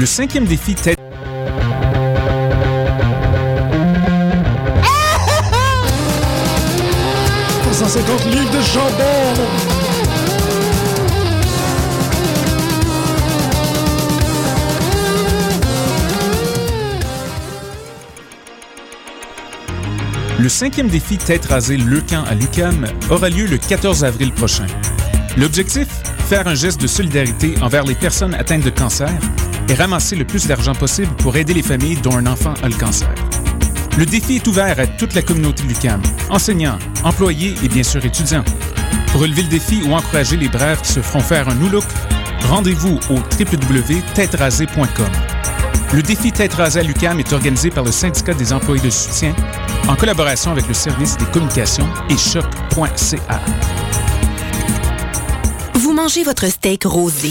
Le cinquième défi tête 150 livres de jambon. Le cinquième défi Tête rasée Leucan à l'UCAM aura lieu le 14 avril prochain. L'objectif? Faire un geste de solidarité envers les personnes atteintes de cancer et ramasser le plus d'argent possible pour aider les familles dont un enfant a le cancer. Le défi est ouvert à toute la communauté de enseignants, employés et bien sûr étudiants. Pour relever le défi ou encourager les braves qui se feront faire un new look, rendez-vous au www.têterasée.com. Le défi Tête rasée à l'UCAM est organisé par le syndicat des employés de soutien en collaboration avec le service des communications et choc.ca. Vous mangez votre steak rosé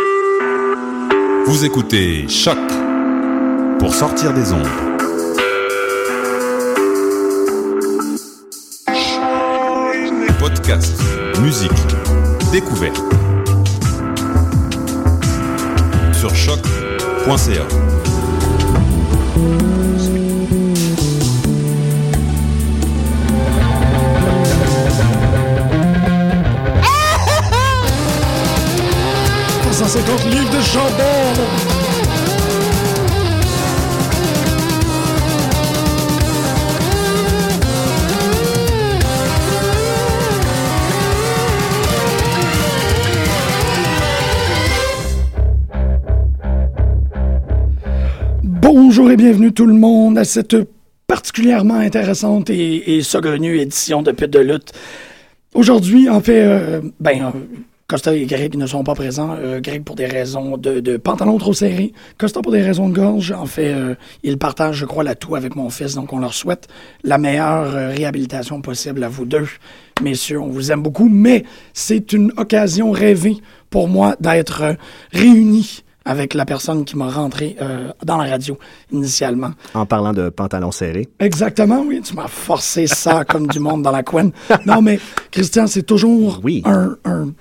Vous écoutez Choc pour sortir des ondes. Podcast, musique, découverte. Sur choc.ca. Pour 150 livres de jambon. Bonjour et bienvenue tout le monde à cette particulièrement intéressante et, et édition de Pit de lutte. Aujourd'hui, en fait, euh, ben, euh, Costa et Greg ne sont pas présents. Euh, Greg pour des raisons de, de pantalon trop serré. Costa pour des raisons de gorge. En fait, euh, il partage, je crois, l'atout avec mon fils. Donc, on leur souhaite la meilleure euh, réhabilitation possible à vous deux. Messieurs, on vous aime beaucoup, mais c'est une occasion rêvée pour moi d'être réunis avec la personne qui m'a rentré euh, dans la radio initialement. En parlant de pantalon serré. Exactement, oui. Tu m'as forcé ça comme du monde dans la couenne. Non, mais Christian, c'est toujours Oui. un, un-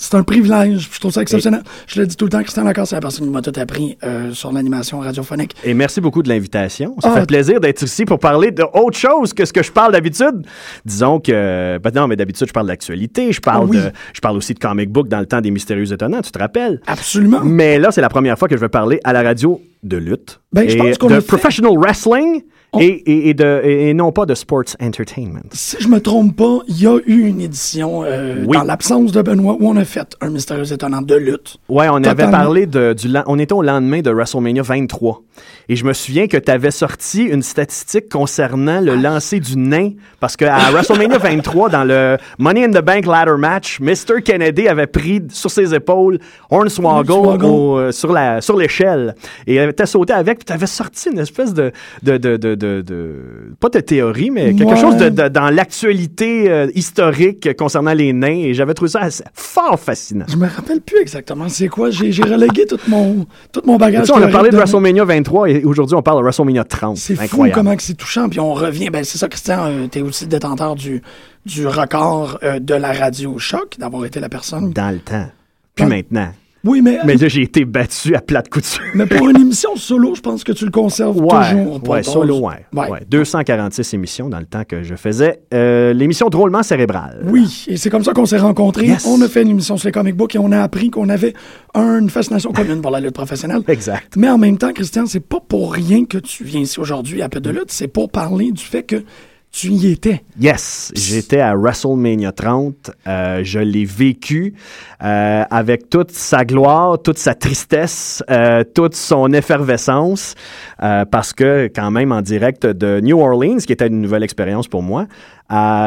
c'est un privilège. Je trouve ça exceptionnel. Je le dis tout le temps, Christian Lacan, c'est la personne qui m'a tout appris euh, sur l'animation radiophonique. Et merci beaucoup de l'invitation. Ça Ah. fait plaisir d'être ici pour parler de autre chose que ce que je parle d'habitude. Disons que, ben non, mais d'habitude, je parle d'actualité. Je parle Ah oui. de, je parle aussi de comic book dans le temps des mystérieux étonnants, tu te rappelles? Absolument. Mais là, c'est la première fois que je vais parler à la radio de lutte. Ben, je pense qu'on de fait- professional wrestling On- et, et- et de, et, et non pas de sports entertainment. Si je me trompe pas, il y a eu une édition euh, Oui. dans l'absence de Benoît où on a fait un mystérieux étonnant de lutte. Ouais, on avait parlé de, du, on était au lendemain de WrestleMania 23. Et je me souviens que tu avais sorti une statistique concernant le lancer du nain. Parce que à WrestleMania 23, dans le Money in the Bank ladder match, Mr. Kennedy avait pris sur ses épaules Hornswoggle Hornswoggle. au- euh, sur la sur l'échelle. Et avait sauté avec, puis tu avais sorti une espèce de, de, de, de, de- de- Pas de théorie, mais quelque Ouais. chose de, de- dans l'actualité euh, historique concernant les nains. Et j'avais trouvé ça assez- fort fascinant. Je me rappelle plus exactement c'est quoi. J'ai relégué tout mon, tout mon bagage. Tu sais, on a parlé de WrestleMania 23 et aujourd'hui on parle de WrestleMania 30. C'est fou comment c'est touchant. Puis on revient. Ben, c'est ça, Christian, euh, t'es aussi détenteur du, du record euh, de la radio choc, d'avoir été la personne. Dans le temps. Puis maintenant. Oui, mais, Mais là, j'ai été battu à plate couture. mais pour une émission solo, je pense que tu le conserves Ouais, toujours. ton- solo, ouais. Ouais. ouais. 246 émissions dans le temps que je faisais euh, l'émission Drôlement cérébrale. Oui, et c'est comme ça qu'on s'est rencontrés. Yes. On a fait une émission sur les comic books et on a appris qu'on avait une fascination commune pour la lutte professionnelle. Exact. Mais en même temps, Christian, c'est pas pour rien que tu viens ici aujourd'hui à peu de lutte, c'est pour parler du fait que tu y étais. Yes, j'étais à WrestleMania 30. Euh, je l'ai vécu euh, avec toute sa gloire, toute sa tristesse, euh, toute son effervescence, parce que quand même en direct de New Orleans, qui était une nouvelle expérience pour moi,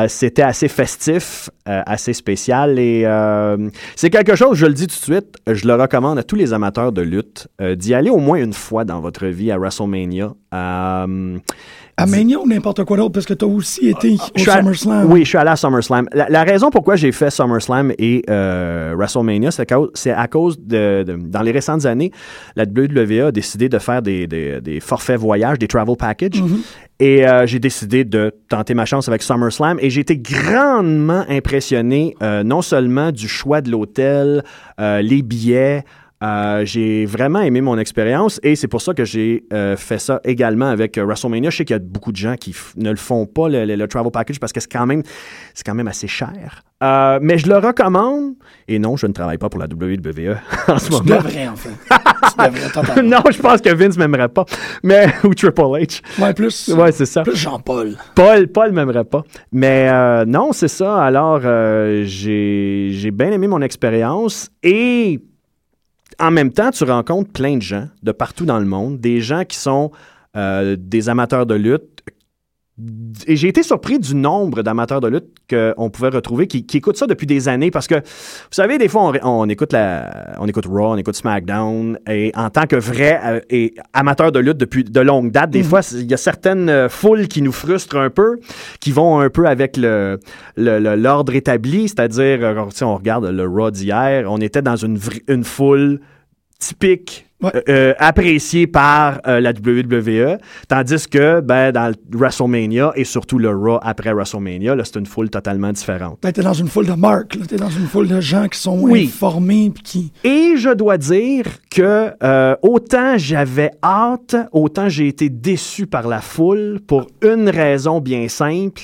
c'était assez festif, assez spécial et c'est quelque chose, je le dis tout de suite, je le recommande à tous les amateurs de lutte d'y aller au moins une fois dans votre vie à WrestleMania. À Mania ou n'importe quoi d'autre, parce que tu as aussi été au suis à- SummerSlam. Oui, je suis allé à SummerSlam. La, la raison pourquoi j'ai fait SummerSlam et euh, WrestleMania, c'est c'est à cause de, de- Dans les récentes années, la WWE a décidé de faire des, des- des forfaits voyages, des travel packages. Et euh, j'ai décidé de tenter ma chance avec SummerSlam et j'ai été grandement impressionné euh, non seulement du choix de l'hôtel, euh, les billets, euh, j'ai vraiment aimé mon expérience et c'est pour ça que j'ai euh, fait ça également avec euh, WrestleMania. Je sais qu'il y a beaucoup de gens qui ne le font pas, le, le- le travel package, parce que c'est quand même, quand même assez cher. Euh, mais je le recommande. Et non, je ne travaille pas pour la WWE en ce Tu moment. devrais, en fait. tu devrais, non, je pense que Vince m'aimerait pas. Mais, ou Triple H. Ouais, plus, Ouais, c'est ça. plus Jean-Paul. Paul, Paul m'aimerait pas. Mais non, c'est ça. Alors, j'ai j'ai bien aimé mon expérience et en même temps, tu rencontres plein de gens de partout dans le monde, des gens qui sont euh, des amateurs de lutte. Et j'ai été surpris du nombre d'amateurs de lutte qu'on pouvait retrouver qui, qui écoutent ça depuis des années parce que, vous savez, des fois, on, on écoute, la, on écoute Raw, on écoute SmackDown et en tant que vrai euh, et amateur de lutte depuis de longue date, des fois, il y a certaines euh, foules qui nous frustrent un peu, qui vont un peu avec le le- le- l'ordre établi, c'est-à-dire, euh, si on regarde le Raw d'hier, on était dans une, une foule typique Ouais. euh, euh, appréciée par euh, la WWE, tandis que ben, dans le WrestleMania et surtout le Raw après WrestleMania, c'est une foule totalement différente. Ben, t'es dans une foule de marques. T'es dans une foule de gens qui sont Oui. informés puis qui... Et je dois dire que euh, autant j'avais hâte, autant j'ai été déçu par la foule pour une raison bien simple.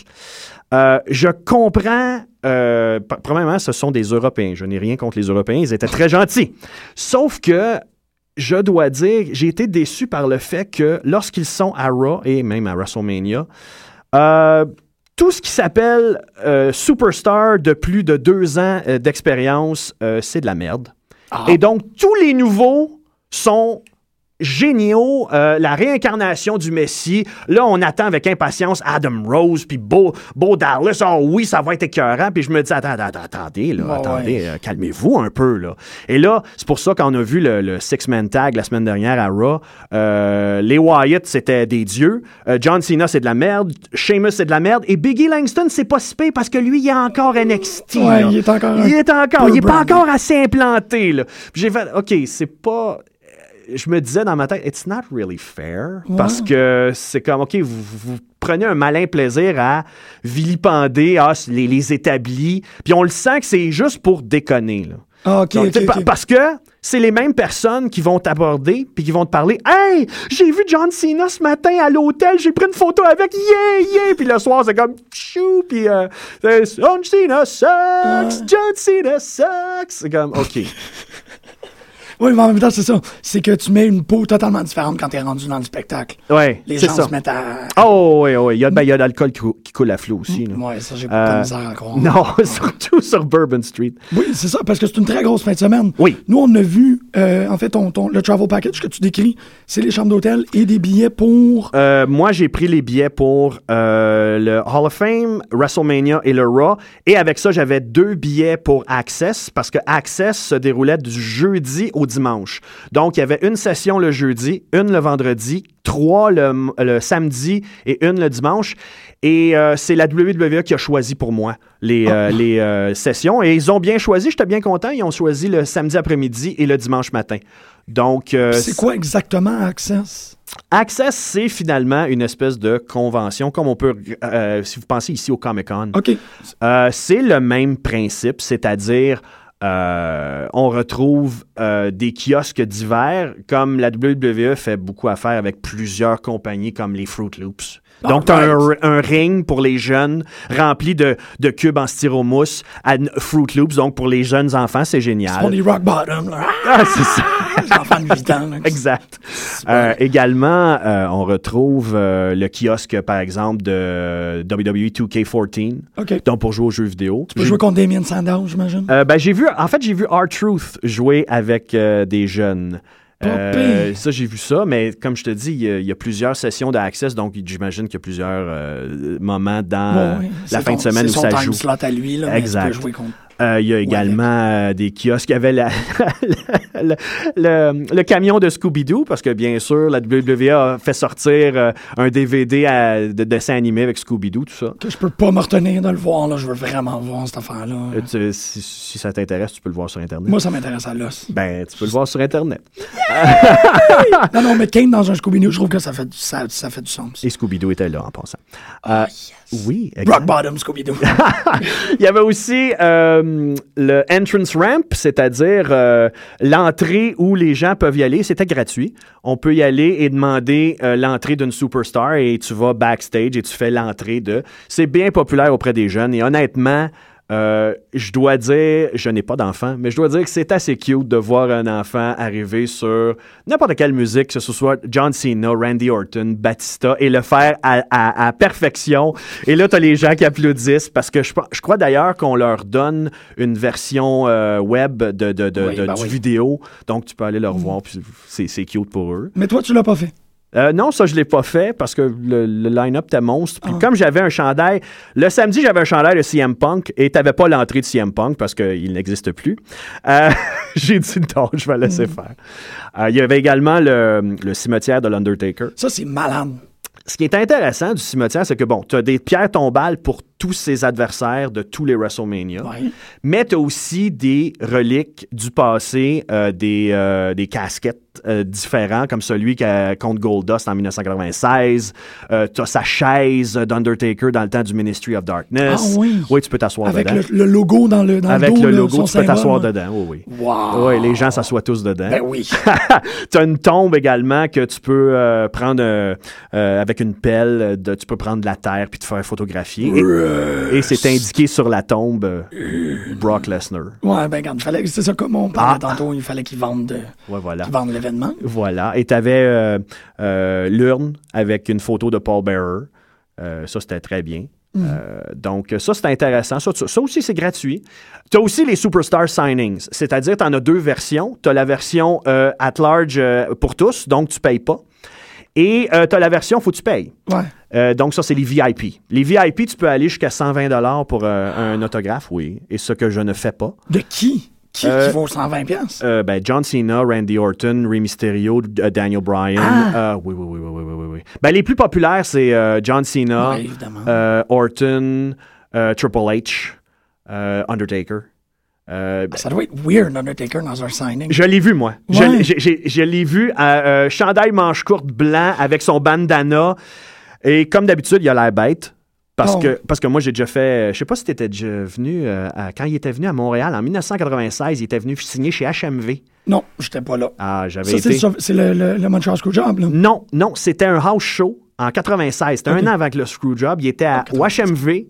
Euh, je comprends. Euh, pr- premièrement, ce sont des Européens. Je n'ai rien contre les Européens. Ils étaient très gentils. Sauf que je dois dire, j'ai été déçu par le fait que lorsqu'ils sont à Raw et même à WrestleMania, euh, tout ce qui s'appelle euh, superstar de plus de deux ans euh, d'expérience, c'est de la merde. Et donc, tous les nouveaux sont géniaux. Euh, la réincarnation du Messie. Là, on attend avec impatience Adam Rose, puis Beau, Beau Dallas. Oh oui, ça va être écœurant. Puis je me dis, attends, attends, attendez, là, Ouais, attendez, ouais. euh, calmez-vous un peu, là. Et là, c'est pour ça qu'on a vu le, le Six-Man Tag la semaine dernière à Raw. Euh, les Wyatt, c'était des dieux. John Cena, c'est de la merde. Sheamus, c'est de la merde. Et Biggie Langston, c'est pas si pire parce que lui, il est encore NXT. Ouais, il est encore Il est encore. Il est pas encore assez implanté, j'ai fait, OK, c'est pas je me disais dans ma tête, it's not really fair. Parce que c'est comme, OK, vous, vous prenez un malin plaisir à vilipender ah, les, les établis. Puis on le sent que c'est juste pour déconner. Là. Ah, Donc. Parce que c'est les mêmes personnes qui vont t'aborder puis qui vont te parler Hey, j'ai vu John Cena ce matin à l'hôtel, j'ai pris une photo avec, yeah, yeah. Puis le soir, c'est comme chou, puis euh, John Cena sucks, John Cena sucks. C'est comme, OK. Oui, mais en même temps, c'est ça. C'est que tu mets une peau totalement différente quand t'es rendu dans le spectacle. Ouais, Les gens ça. se mettent à... Oh, oui, oui. Il y a, ben, il y a de l'alcool qui, cou- qui coule à flot aussi. là. Ouais, ça, j'ai pas de Euh, misère à croire. Non, surtout sur Bourbon Street. Oui, c'est ça, parce que c'est une très grosse fin de semaine. Oui. Nous, on a vu, euh, en fait, ton, ton- le travel package que tu décris, c'est les chambres d'hôtel et des billets pour... Euh, moi, j'ai pris les billets pour euh, le Hall of Fame, WrestleMania et le Raw. Et avec ça, j'avais deux billets pour Access parce que Access se déroulait du jeudi au dimanche. Donc, il y avait une session le jeudi, une le vendredi, trois le, le samedi et une le dimanche. Et euh, c'est la WWE qui a choisi pour moi les, euh, les euh, sessions. Et ils ont bien choisi, j'étais bien content. Ils ont choisi le samedi après-midi et le dimanche matin. Donc, c'est quoi exactement Access? Access, c'est finalement une espèce de convention, comme on peut, si vous pensez ici au Comic Con. OK. C'est le même principe, c'est-à-dire euh, on retrouve euh, des kiosques divers, comme la WWE fait beaucoup affaire avec plusieurs compagnies comme les Fruit Loops. Donc, tu as un, ring pour les jeunes rempli de, de cubes en styromousse à Fruit Loops. Donc, pour les jeunes enfants, c'est génial. On est rock bottom, là. Ah, c'est ça. Les enfants de 8 ans, là. Exact. Euh, également, euh, on retrouve euh, le kiosque, par exemple, de WWE 2K14. OK. Donc, pour jouer aux jeux vidéo. Tu peux jouer contre Damien Sandow, j'imagine? Euh, ben, j'ai vu, en fait, j'ai vu R-Truth jouer avec euh, des jeunes. Euh, ça, j'ai vu ça, mais comme je te dis, il y a, il y a plusieurs sessions d'Access, donc j'imagine qu'il y a plusieurs euh, moments dans euh, la fin ton- de semaine où son ça time joue. slot à lui, là, mais Exact. tu peux jouer contre... Euh, il y a également euh, des kiosques. Il y avait la- le, le- le camion de Scooby-Doo, parce que bien sûr, la WWE a fait sortir euh, un DVD à- de dessin animé avec Scooby-Doo, tout ça. Je peux pas me retenir de le voir, là. Je veux vraiment voir cette affaire-là. Tu- si, si ça t'intéresse, tu peux le voir sur Internet. Moi, ça m'intéresse à l'os. Ben, tu peux le voir sur Internet. non, non, mais Kane dans un Scooby-Doo, je trouve que ça fait, du- ça, ça fait du sens. Et Scooby-Doo était là en passant. Euh, Oui, exact. Rock bottom, Scooby-Doo. Il y avait aussi euh, le entrance ramp, c'est-à-dire euh, l'entrée où les gens peuvent y aller. C'était gratuit. On peut y aller et demander euh, l'entrée d'une superstar et tu vas backstage et tu fais l'entrée de. C'est bien populaire auprès des jeunes et honnêtement. Euh, je dois dire, je n'ai pas d'enfant, mais je dois dire que c'est assez cute de voir un enfant arriver sur n'importe quelle musique, que ce soit John Cena, Randy Orton, Batista, et le faire à, à- à perfection. Et là, tu as les gens qui applaudissent parce que je, crois d'ailleurs qu'on leur donne une version euh, web de, de- de- Oui, de- ben du oui. vidéo. Donc, tu peux aller le revoir, puis c'est c'est cute pour eux. mais toi, tu l'as pas fait. Euh, non, ça, je l'ai pas fait parce que le, le line-up était monstre. Puis Ah. comme j'avais un chandail, le samedi, j'avais un chandail de CM Punk et t'avais pas l'entrée de CM Punk parce qu'il n'existe plus. Euh, J'ai dit non, je vais laisser faire. Euh, il y avait également le, le cimetière de l'Undertaker. Ça, c'est malade. Ce qui est intéressant du cimetière, c'est que bon, tu as des pierres tombales pour tous ses adversaires de tous les WrestleMania. Ouais. Mais tu as aussi des reliques du passé, des, des casquettes euh, différents, comme celui qu'a- contre Goldust en 1996. Euh, tu as sa chaise d'Undertaker dans le temps du Ministry of Darkness. Ah oui. Oui, tu peux t'asseoir Avec dedans. le, le logo dans le, dans Avec le dos. le logo, tu peux t'asseoir là. dedans. Oui, oui. Wow. Oui, les gens s'assoient tous dedans. Ben oui. tu as une tombe également que tu peux euh, prendre euh, avec une pelle. De, tu peux prendre de la terre puis te faire photographier. Et, et c'est indiqué sur la tombe Brock Lesnar. Ouais, ben regarde, fallait- c'est ça comme on parlait Ah. tantôt, il fallait qu'ils vendent, de- Ouais, voilà. Voilà. Et tu avais l'urne avec une photo de Paul Bearer. Euh, ça, c'était très bien. Euh, donc, ça, c'est intéressant. Ça, aussi, c'est gratuit. Tu as aussi les Superstar Signings, c'est-à-dire tu en as deux versions. Tu as la version euh, at large euh, pour tous, donc tu payes pas. Et tu as la version faut que tu payes. Ouais. Euh, donc, ça, c'est les VIP. Les VIP, tu peux aller jusqu'à 120 pour euh, un autographe, oui. Et ce que je ne fais pas. De qui? Qui, euh, vaut 120 pièces euh, ben, John Cena, Randy Orton, Rey Mysterio, euh, Daniel Bryan. Ah! ah. oui, oui, oui, oui, oui, oui, oui. Ben, les plus populaires, c'est John Cena, Orton, Triple H, Undertaker. Ah, ça doit être weird, Undertaker, dans un signing. Je l'ai vu, moi. Je, l'ai vu à chandail manche courte blanc avec son bandana. Et comme d'habitude, il a l'air bête. Parce, Oh. que, parce que moi, j'ai déjà fait. Je sais pas si tu étais déjà venu. euh, à- quand il était venu à Montréal, en 1996, il était venu signer chez HMV. Non, j'étais pas là. Ah, j'avais été. c'est, c'est le, le, le Montreal Screwjob, là. Non, non, c'était un house show en 96. C'était un an avant que le Screwjob. Il était à 96. HMV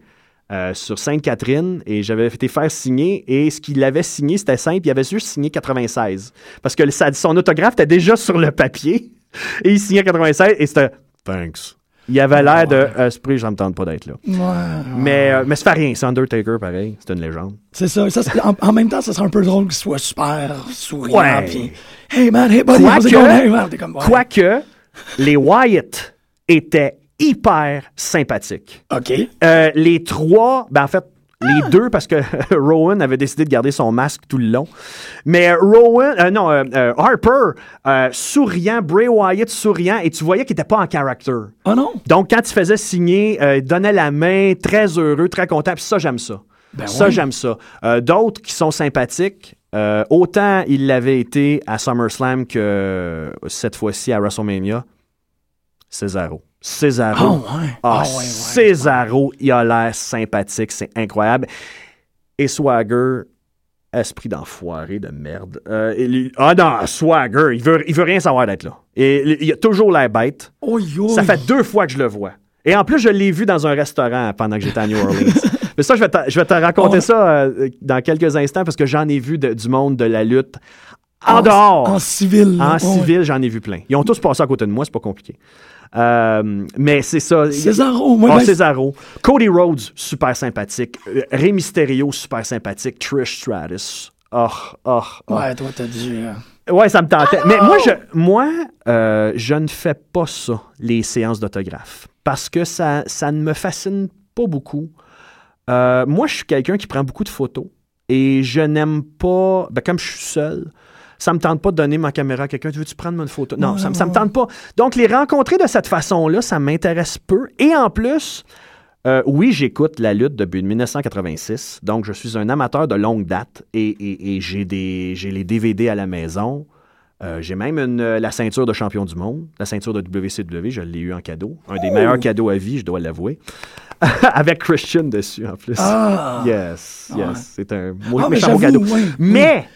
euh, sur Sainte-Catherine et j'avais été faire signer et ce qu'il avait signé, c'était simple. Il avait juste signé 96 parce que son autographe était déjà sur le papier et il signait 96 et c'était Thanks. Il avait l'air de euh, ce prix, je me tente pas d'être là. Ouais. Mais, euh, mais ça fait rien, c'est Undertaker pareil, c'est une légende. C'est ça. ça en, en même temps, ça serait un peu drôle qu'il soit super souriant. Ouais. Puis, hey man, hey buddy, Quoique-? Hey, man, comme, ouais. Quoique, les Wyatt étaient hyper sympathiques. OK. Euh, les trois, ben en fait, les deux, parce que Rowan avait décidé de garder son masque tout le long. Mais euh, Rowan, euh, non, euh, euh, Harper, souriant, Bray Wyatt souriant, et tu voyais qu'il n'était pas en character. Oh non? Donc, quand il faisait signer, il donnait la main, très heureux, très content, puis ça, j'aime ça. Ben ça, ouais. j'aime ça. D'autres qui sont sympathiques, autant il l'avait été à SummerSlam que cette fois-ci à WrestleMania, Cesaro. Cesaro. Oh, ouais. Ah, Ah, ouais, ouais. Cesaro, il a l'air sympathique, c'est incroyable. Et Swagger, esprit d'enfoiré de merde. Euh, il- ah non, Swagger, il veut, il veut rien savoir d'être là. Et il a toujours l'air bête. Oh. Ça fait deux fois que je le vois. Et en plus, je l'ai vu dans un restaurant pendant que j'étais à New Orleans. Mais ça, je vais te, je vais te raconter Oh. ça euh, dans quelques instants parce que j'en ai vu de- du monde de la lutte en, En- dehors. En civil. En. Ouais. civil, j'en ai vu plein. Ils ont tous passé à côté de moi, c'est pas compliqué. Euh, mais c'est ça. Césaro, moi, Ah, ben, Césaro. Cody Rhodes, super sympathique. Euh, Rey Mysterio, super sympathique. Trish Stratus. Oh, oh, oh. Ouais, toi, t'as dû. euh, Ouais, ça me tentait. Mais moi, je, moi euh, je ne fais pas ça, les séances d'autographe, parce que ça, ça ne me fascine pas beaucoup. Moi, je suis quelqu'un qui prend beaucoup de photos et je n'aime pas, ben, comme je suis seul, ça me tente pas de donner ma caméra à quelqu'un. Tu veux-tu prendre une photo? Non, Ouais, ça, me- ça me ouais. tente pas. Donc, les rencontrer de cette façon-là, ça m'intéresse peu. Et en plus, euh, oui, j'écoute la lutte depuis 1986, donc je suis un amateur de longue date et, et- et j'ai, des, j'ai les DVD à la maison. Euh, j'ai même une, euh, la ceinture de champion du monde, la ceinture de WCW, je l'ai eu en cadeau. Un des meilleurs cadeaux à vie, je dois l'avouer. Avec Christian dessus en plus. Ah! Yes, yes. Ah ouais. C'est un Ah, méchant cadeau. ouais, mais,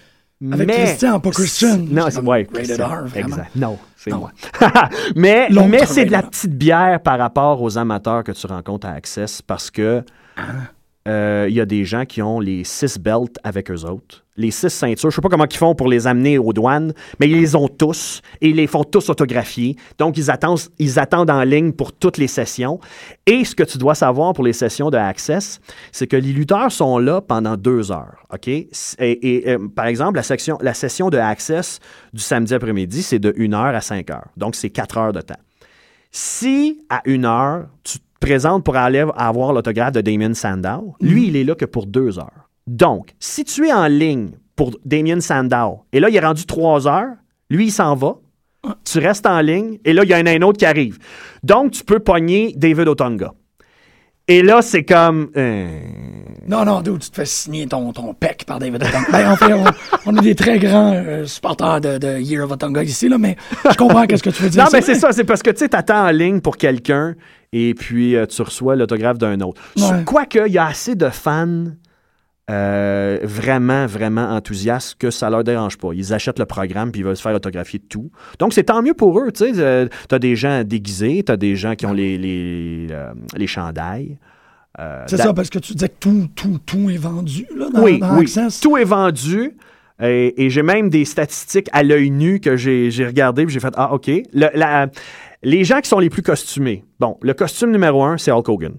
Avec mais- Christian, pas Christian. Non, C'est ouais, rated Christian. R, vraiment. Exact. Non, c'est moi. mais mais c'est de la petite bière par rapport aux amateurs que tu rencontres à Access parce que Ah. Euh, il y a des gens qui ont les six belts avec eux autres. Les six ceintures, je sais pas comment ils font pour les amener aux douanes, mais ils les ont tous et ils les font tous autographier. Donc, ils attendent, ils attendent en ligne pour toutes les sessions. Et ce que tu dois savoir pour les sessions de Access, c'est que les lutteurs sont là pendant deux heures. OK? Et, euh, par exemple, la, la session de Access du samedi après-midi, c'est de 1 heure à 5 heures. Donc, c'est 4 heures de temps. Si à une heure, tu te présentes pour aller avoir l'autographe de Damien Sandow, lui, il est là que pour deux heures. Donc, si tu es en ligne pour Damien Sandow, et là, il est rendu trois heures, lui, il s'en va, tu restes en ligne, et là, il y en a un autre qui arrive. Donc, tu peux pogner David Otonga. Et là, c'est comme... euh, Non, non, dude, tu te fais signer ton, ton pec par David Otunga. ben, en fait, on, on est des très grands euh, supporters de, de Year of Otunga ici, là, mais je comprends qu'est-ce que tu veux dire. Non, mais c'est vrai. ça, c'est parce que tu sais, t'attends en ligne pour quelqu'un et puis euh, tu reçois l'autographe d'un autre. Ouais. Quoique, il y a assez de fans euh, vraiment, vraiment enthousiastes que ça leur dérange pas. Ils achètent le programme puis ils veulent se faire autographier de tout. Donc, c'est tant mieux pour eux, tu sais. Euh, t'as des gens déguisés, t'as des gens qui ont les, les, euh, les chandails. Euh, C'est ça, parce que tu disais que tout, tout, tout est vendu, là, dans, oui, dans oui. Access. Tout est vendu. Et, et j'ai même des statistiques à l'œil nu que j'ai j'ai regardé puis j'ai fait Ah, OK. Le- la- les gens qui sont les plus costumés. Bon, le costume numéro un, c'est Hulk Hogan.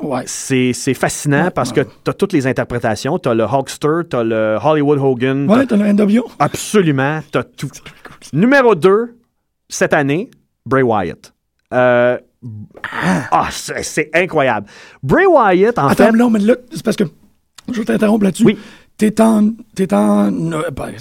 Ouais. C'est c'est fascinant Ouais, parce ouais. que tu as toutes les interprétations. Tu as le Hulkster, tu as le Hollywood Hogan. Ouais, t'as- t'as le NWO. Absolument, tu as tout. Numéro 2, cette année, Bray Wyatt. Euh, ah, c'est c'est incroyable. Bray Wyatt, en Attends, fait. non, mais là, c'est parce que je t'interromps là-dessus. Oui. T'es en, t'es en, euh, ben,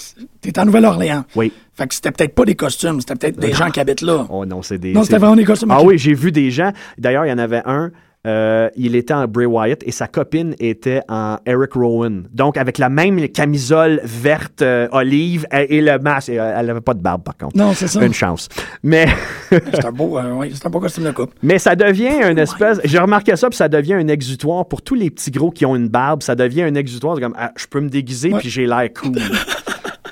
t'es en Nouvelle-Orléans. Oui. Fait que c'était peut-être pas des costumes, c'était peut-être des gens qui habitent là. Oh non, c'est des. non, c'était vraiment des costumes. Ah oui, j'ai vu des gens. D'ailleurs, il y en avait un. Euh, il était en Bray Wyatt et sa copine était en Eric Rowan. Donc, avec la même camisole verte euh, olive et, et le masque. Euh, Elle n'avait pas de barbe, par contre. Non, c'est ça. Une chance. Mais, C'est un beau, euh, ouais, c'est un beau costume de coupe. mais ça devient une espèce. J'ai remarqué ça, puis ça devient un exutoire pour tous les petits gros qui ont une barbe. Ça devient un exutoire. C'est comme, ah, je peux me déguiser, Ouais. puis j'ai l'air cool.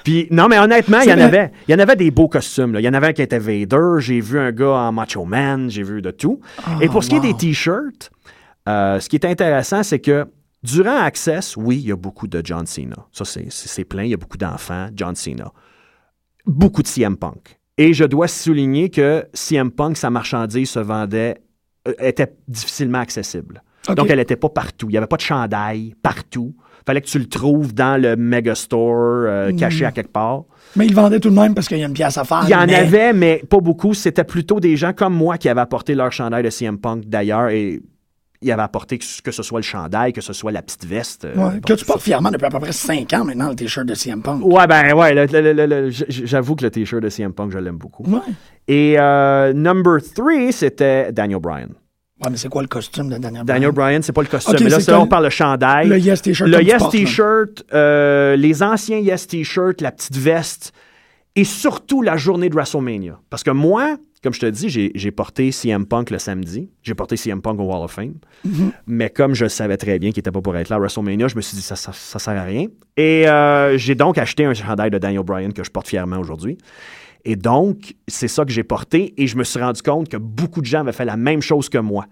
Puis, non, mais honnêtement, il y en avait. Il y en avait des beaux costumes. là. Il y en avait un qui était Vader. J'ai vu un gars en Macho Man. J'ai vu de tout. Et pour ce qui est Ah, des T-shirts, euh, ce qui est intéressant, c'est que durant Access, oui, il y a beaucoup de John Cena. Ça, c'est- plein. Il y a beaucoup d'enfants. John Cena. Beaucoup de CM Punk. Et je dois souligner que CM Punk, sa marchandise se vendait, euh, était difficilement accessible. Donc, elle n'était pas partout. Il n'y avait pas de chandail partout. Fallait que tu le trouves dans le megastore, euh, Hmm. caché à quelque part. Mais ils vendaient tout de même parce qu'il y a une pièce à faire. Il y en mais- avait, mais pas beaucoup. C'était plutôt des gens comme moi qui avaient apporté leur chandail de CM Punk d'ailleurs et ils avaient apporté que, que ce soit le chandail, que ce soit la petite veste. euh, Ouais, que tu portes fièrement depuis à peu près 5 ans maintenant, le t-shirt de CM Punk. Ouais, ben ouais, j'avoue que le t-shirt de CM Punk, je l'aime beaucoup. Ouais. Et euh, number three, c'était Daniel Bryan. Ouais, mais c'est quoi le costume de Daniel Daniel Bryan? Bryan, c'est pas le costume. Ok, mais là, on parle de chandail. Le Yes T-shirt. Le Yes. T-shirt, euh, les anciens Yes T-shirt, la petite veste, et surtout la journée de WrestleMania. Parce que moi, comme je te dis, j'ai porté CM Punk le samedi. J'ai porté CM Punk au Wall of Fame. Mm-hmm. Mais comme je savais très bien qu'il n'était pas pour être là à WrestleMania, je me suis dit, ça, ça, ça sert à rien. Et euh, j'ai donc acheté un chandail de Daniel Bryan que je porte fièrement aujourd'hui. Et donc, c'est ça que j'ai porté et je me suis rendu compte que beaucoup de gens avaient fait la même chose que moi.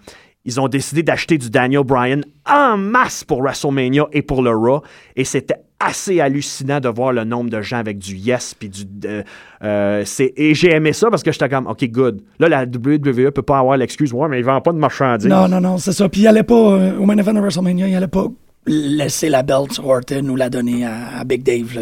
Ils ont décidé d'acheter du Daniel Bryan en masse pour WrestleMania et pour le Raw. Et c'était assez hallucinant de voir le nombre de gens avec du yes puis du euh, et j'ai aimé ça parce que j'étais comme ok good là la WWE peut pas avoir l'excuse ouais mais ils vendent pas de marchandises Non, non, non, c'est ça. Puis il allait pas, euh, au main event de WrestleMania, il allait pas laisser la belt sur Orton ou la donner à, Big Dave. Là.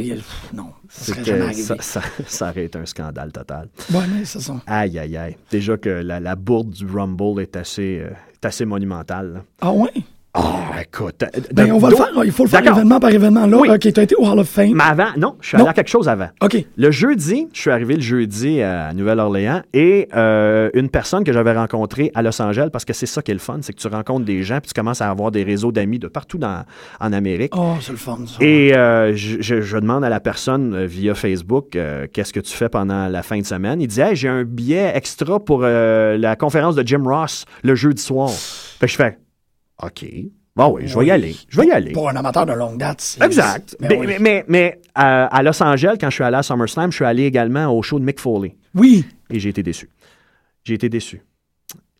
Non, C'était- ça, ça, ça aurait été un scandale total Ouais, mais c'est ça. aïe aïe aïe déjà que la, la bourde du Rumble est assez euh, est assez monumentale là. Ah ouais? Ah, écoute. Ben, on va le faire. Il faut le faire événement par événement. Là, Oui. OK, t'as été au Hall of Fame. Mais avant, non, je suis Non. allé à quelque chose avant. OK. Le jeudi, je suis arrivé le jeudi à Nouvelle-Orléans et euh, une personne que j'avais rencontrée à Los Angeles, parce que c'est ça qui est le fun, c'est que tu rencontres des gens puis tu commences à avoir des réseaux d'amis de partout dans, en Amérique. Oh, c'est le fun, ça. Et euh, je, je- je demande à la personne euh, via Facebook euh, qu'est-ce que tu fais pendant la fin de semaine. Il dit Hey, j'ai un billet extra pour euh, la conférence de Jim Ross le jeudi soir. Fait que je fais OK. Bon oui, je vais y aller. Je vais y aller. Pour un amateur de longue date. c'est- Exact. Ben mais, oui. mais, mais- mais, euh, à Los Angeles, quand je suis allé à SummerSlam, je suis allé également au show de Mick Foley. Oui. Et j'ai été déçu. J'ai été déçu.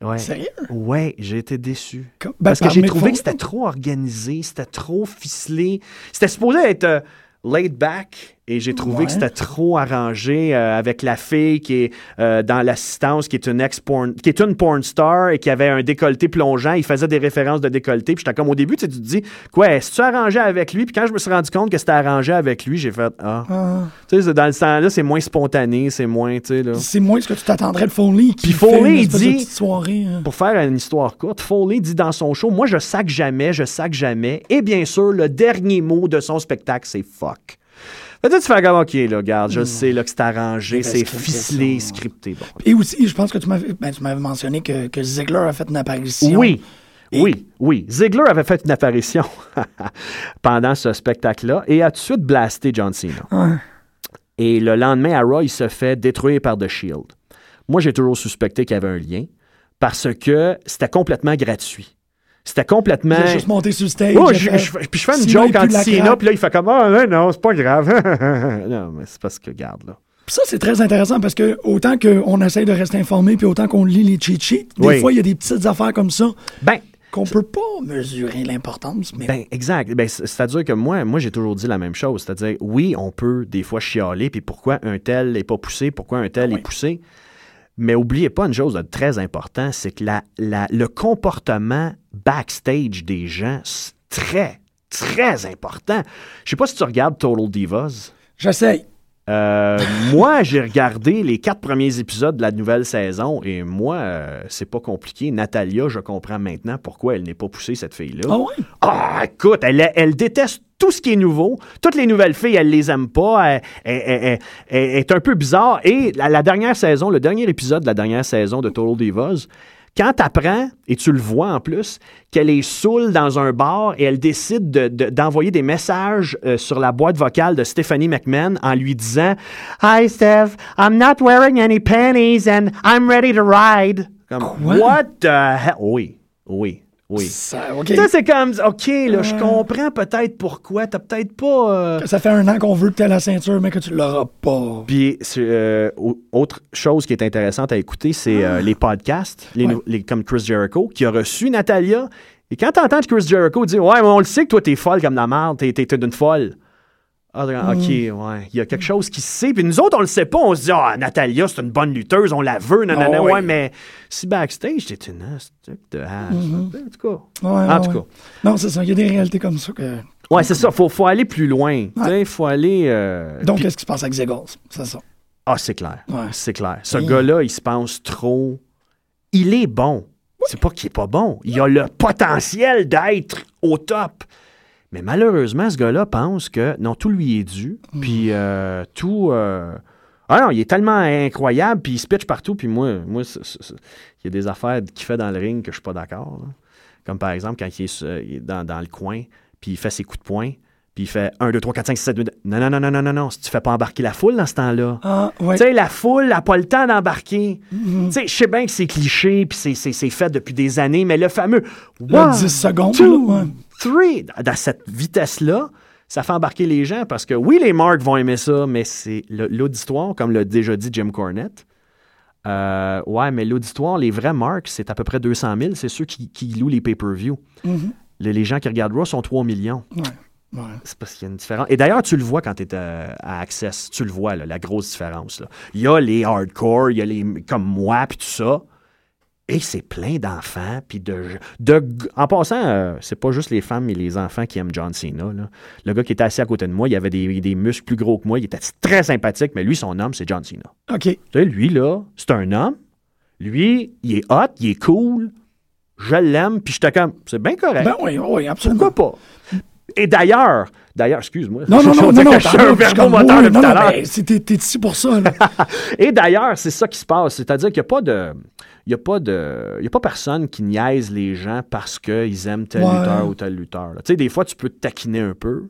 Ouais. Sérieux? Ouais, j'ai été déçu. Comme- ben, Parce que j'ai trouvé que c'était trop organisé, c'était trop ficelé. C'était supposé être euh, laid back et j'ai trouvé Ouais. que c'était trop arrangé euh, avec la fille qui est euh, dans l'assistance, qui est une ex-porn, qui est une porn star et qui avait un décolleté plongeant. Il faisait des références de décolleté. Puis j'étais comme au début, tu sais, tu te dis, quoi, est-ce que tu arrangé avec lui? Puis quand je me suis rendu compte que c'était arrangé avec lui, j'ai fait, ah. Ah. Tu sais, dans le temps-là, c'est moins spontané, c'est moins, tu sais, là. C'est moins ce que tu t'attendrais de Foley. Puis Foley, il dit- soirée. hein. Pour faire une histoire courte, Foley dit dans son show Moi, je sac jamais, je sac jamais. Et bien sûr, le dernier mot de son spectacle, c'est fuck. Là, tu fais comme OK, là, regarde, je sais là, que c'est arrangé, c'est ficelé, scripté. Bon. Et aussi, je pense que tu m'avais ben, tu m'avais mentionné que, que Ziggler a fait une apparition. Oui, Et- oui, oui. Ziggler avait fait une apparition pendant ce spectacle-là et a tout de suite blasté John Cena. Et le lendemain, à Raw, il se fait détruire par The Shield. Moi, j'ai toujours suspecté qu'il y avait un lien parce que c'était complètement gratuit. C'était complètement. Juste monté sur le stage. Oh, je, je- puis je fais une joke la Cena, puis là, il fait comme Ah, non, non, c'est pas grave. non, mais c'est parce que, regarde, là. Puis ça, c'est très intéressant parce que autant qu'on essaye de rester informé puis autant qu'on lit les cheat sheets, des Oui. fois, il y a des petites affaires comme ça Ben, qu'on peut pas mesurer l'importance. Mais Ben, exact. Ben, c'est-à-dire que moi, moi j'ai toujours dit la même chose. C'est-à-dire, oui, on peut des fois chialer, puis pourquoi un tel n'est pas poussé, pourquoi un tel Oui. est poussé. Mais oubliez pas une chose de très important, c'est que la, la- le comportement backstage des gens, c'est très, très important. Je sais pas si tu regardes Total Divas. j'essaye. Euh, moi, j'ai regardé les quatre premiers épisodes de la nouvelle saison et moi, euh, c'est pas compliqué. Natalia, je comprends maintenant pourquoi elle n'est pas poussée, cette fille-là. Ah oui? Ah, écoute, elle, elle déteste tout ce qui est nouveau. Toutes les nouvelles filles, elle les aime pas. Elle, elle- elle- elle- elle est un peu bizarre. Et la, la dernière saison, le dernier épisode de la dernière saison de Total Divas, quand tu apprends, et tu le vois en plus, qu'elle est saoule dans un bar et elle décide de- de- d'envoyer des messages euh, sur la boîte vocale de Stephanie McMahon en lui disant Hi Steph, I'm not wearing any panties and I'm ready to ride. Comme? What the hell? Oui, oui, oui. Ça, OK. Ça, c'est comme, OK, là, je comprends peut-être pourquoi. T'as peut-être pas. euh, Ça fait un an qu'on veut que tu aies la ceinture, mais que tu l'auras pas. Puis, euh, autre chose qui est intéressante à écouter, c'est euh, les podcasts, les, Ouais. nou- les- comme Chris Jericho, qui a reçu Natalia. Et quand t'entends Chris Jericho dire Ouais, mais on le sait que toi, t'es folle comme la merde, t'es, t'es une folle. Ah, OK, ouais. Il y a quelque chose qui se sait. Puis nous autres, on le sait pas. On se dit Ah, Natalia, c'est une bonne lutteuse, on la veut, nanana. Ah, oui. Ouais, mais si backstage, t'es une de hache. En tout cas. Ouais, En ouais, tout ouais. cas. Non, c'est ça. Il y a des réalités comme ça. Que... Ouais, c'est ça. Faut, faut aller plus loin. Il faut aller. euh, Donc, puis- qu'est-ce qui se passe avec Ziggles? C'est ça. Ah, c'est clair. Ouais. C'est clair. Ce gars-là, il se pense trop. Il est bon. C'est pas qu'il est pas bon. Il a le potentiel d'être au top. Mais malheureusement, ce gars-là pense que non, tout lui est dû. Mm. Puis euh, tout. euh, Ah non, il est tellement incroyable, puis il se pitch partout. Puis moi, moi il y a des affaires qu'il fait dans le ring que je suis pas d'accord. Comme par exemple, quand il est, dans, dans le coin, puis il fait ses coups de poing, puis il fait 1, 2, 3, 4, 5, 6, 7, 8. Non, non, non, non, non, non, non. Si tu fais pas embarquer la foule dans ce temps-là. Ah, ouais. Tu sais, la foule n'a pas le temps d'embarquer. Mm-hmm. Tu sais, je sais bien que c'est cliché, puis c'est- fait depuis des années, mais le fameux Le One, 10 secondes. two, là, ouais. Three, dans cette vitesse-là, ça fait embarquer les gens parce que oui, les marques vont aimer ça, mais c'est l'auditoire, comme l'a déjà dit Jim Cornette. Euh, ouais, mais l'auditoire, les vrais marques, c'est à peu près 200 000. C'est ceux qui, qui louent les pay-per-view. Mhm. les, les gens qui regardent Raw sont 3 millions. Ouais. Ouais. C'est parce qu'il y a une différence. Et d'ailleurs, tu le vois quand tu es à, à Access. Tu le vois, là, la grosse différence. là. Il y a les hardcore, il y a les comme moi, puis tout ça. Et c'est plein d'enfants. Puis de, de. En passant, euh, c'est pas juste les femmes et les enfants qui aiment John Cena. là. Le gars qui était assis à côté de moi, il avait des, des muscles plus gros que moi. Il était très sympathique, mais lui, son homme, c'est John Cena. OK. Tu sais, lui, là, c'est un homme. Lui, il est hot, il est cool. Je l'aime, puis j'étais comme, c'est bien correct. Ben oui, oui, absolument. Pourquoi pas? Et d'ailleurs, d'ailleurs, excuse-moi. Non, non, Je non, non, non, je suis un je verbomoteur oui, depuis non, tout à non, l'heure. ben, t'es ici pour ça. Et d'ailleurs, c'est ça qui se passe. C'est-à-dire qu'il n'y a pas de. N'y a, pas de- il y a pas personne qui niaise les gens parce qu'ils aiment tel Ouais. lutteur ou tel lutteur. Tu sais, des fois, tu peux te taquiner un peu.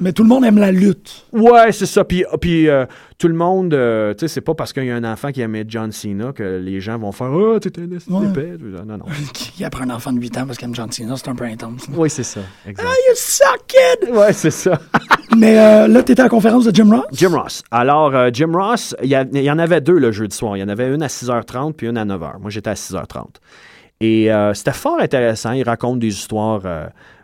Mais tout le monde aime la lutte. Ouais, c'est ça. Puis, puis euh, tout le monde, euh, tu sais, c'est pas parce qu'il y a un enfant qui aimait John Cena que les gens vont faire Ah, t'es un Ouais. d'épais. Non, non. Qui apprend un enfant de 8 ans parce qu'il aime John Cena, c'est un peu intense. Oui, c'est ça. Exact. Ah, you suck, kid! Ouais, c'est ça. Mais euh, là, t'étais à la conférence de Jim Ross? Jim Ross. Alors, euh, Jim Ross, il y, en avait deux le jeudi soir. Il y en avait une à 6h30 puis une à 9h. Moi, j'étais à 6h30. Et euh, c'était fort intéressant. Il raconte des histoires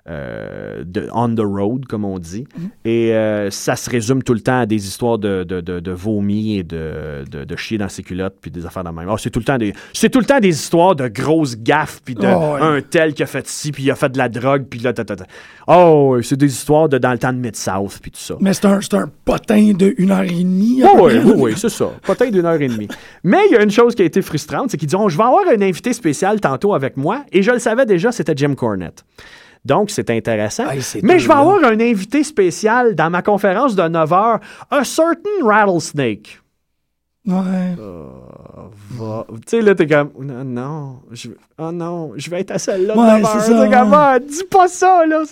euh, de on the road, comme on dit. Et euh, ça se résume tout le temps à des histoires de, de, de, de vomi et de, de, de chier dans ses culottes puis des affaires de même. Ah, c'est tout le temps des tout le temps des histoires de grosses gaffes puis de Oh, ouais. un tel qui a fait ci puis il a fait de la drogue puis là ta, ta, ta. Oh, c'est des histoires de dans le temps de Mid-South puis tout ça. Mais c'est un, un potin de une heure et demie. à Oui, oui, oui, c'est ça. Peut-être d'une heure et demie. Mais il y a une chose qui a été frustrante, c'est qu'ils disent oh, Je vais avoir un invité spécial tantôt avec moi. Et je le savais déjà, c'était Jim Cornette. Donc, c'est intéressant. Hey, Mais je vais avoir un invité spécial dans ma conférence de 9 h, un certain Rattlesnake. Ouais. Va- Tu sais, là, t'es comme, non, non, je, oh non, je vais être à celle-là Ouais, 9 c'est heures. ça, T'es comme. Ah, dis pas ça, là.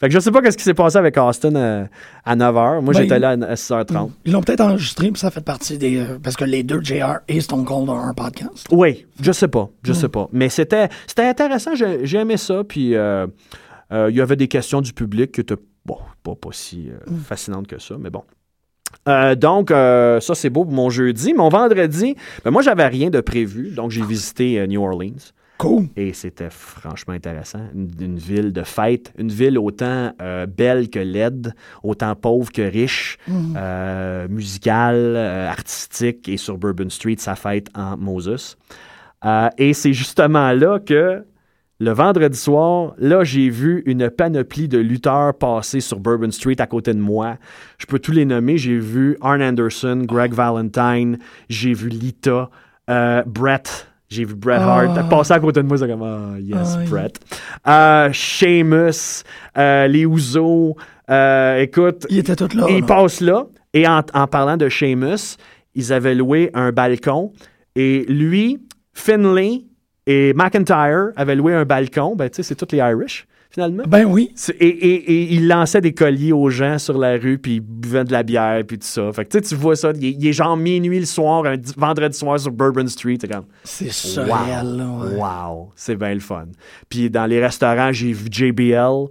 Fait que je sais pas qu'est-ce qui s'est passé avec Austin euh, à 9 h. Moi, Ben, j'étais là à 6h30. Ils l'ont peut-être enregistré, puis ça fait partie des. euh, parce que les deux, JR et Stone Cold, ont un podcast. Oui, je sais pas, je sais pas. Mais c'était c'était intéressant, j'ai j'ai aimé ça. Puis euh, euh, il y avait des questions du public qui étaient bon, pas, pas si euh, fascinantes que ça, mais bon. Euh, donc, euh, ça, c'est beau pour mon jeudi. Mon vendredi, ben, moi, j'avais rien de prévu. Donc, j'ai visité euh, New Orleans. Cool. Et c'était franchement intéressant. Une, une ville de fête, une ville autant belle que laide, autant pauvre que riche, euh, musicale, artistique. Et sur Bourbon Street, ça fête en Moses. Et c'est justement là que le vendredi soir, là, j'ai vu une panoplie de lutteurs passer sur Bourbon Street à côté de moi. Je peux tous les nommer. J'ai vu Arn Anderson, Greg Valentine, j'ai vu Lita, euh, Brett. J'ai vu Bret Hart passer à côté de moi, c'est comme ah yes, Ah, Bret. Euh, Sheamus, euh, les Ouzo. Écoute, Ils étaient tous là. et ils là. passent là. Et en, en parlant de Sheamus, ils avaient loué un balcon. Et lui, Finlay et McIntyre avaient loué un balcon. Ben, tu sais, c'est tous les Irish, finalement. Ben oui. Et, et, et il lançait des colliers aux gens sur la rue, puis il buvait de la bière, puis tout ça. Fait que tu sais, tu vois ça, il est, il est genre minuit le soir, un di- vendredi soir sur Bourbon Street. C'est comme, C'est wow, ouais. wow, c'est bien le fun. Puis dans les restaurants, j'ai vu JBL.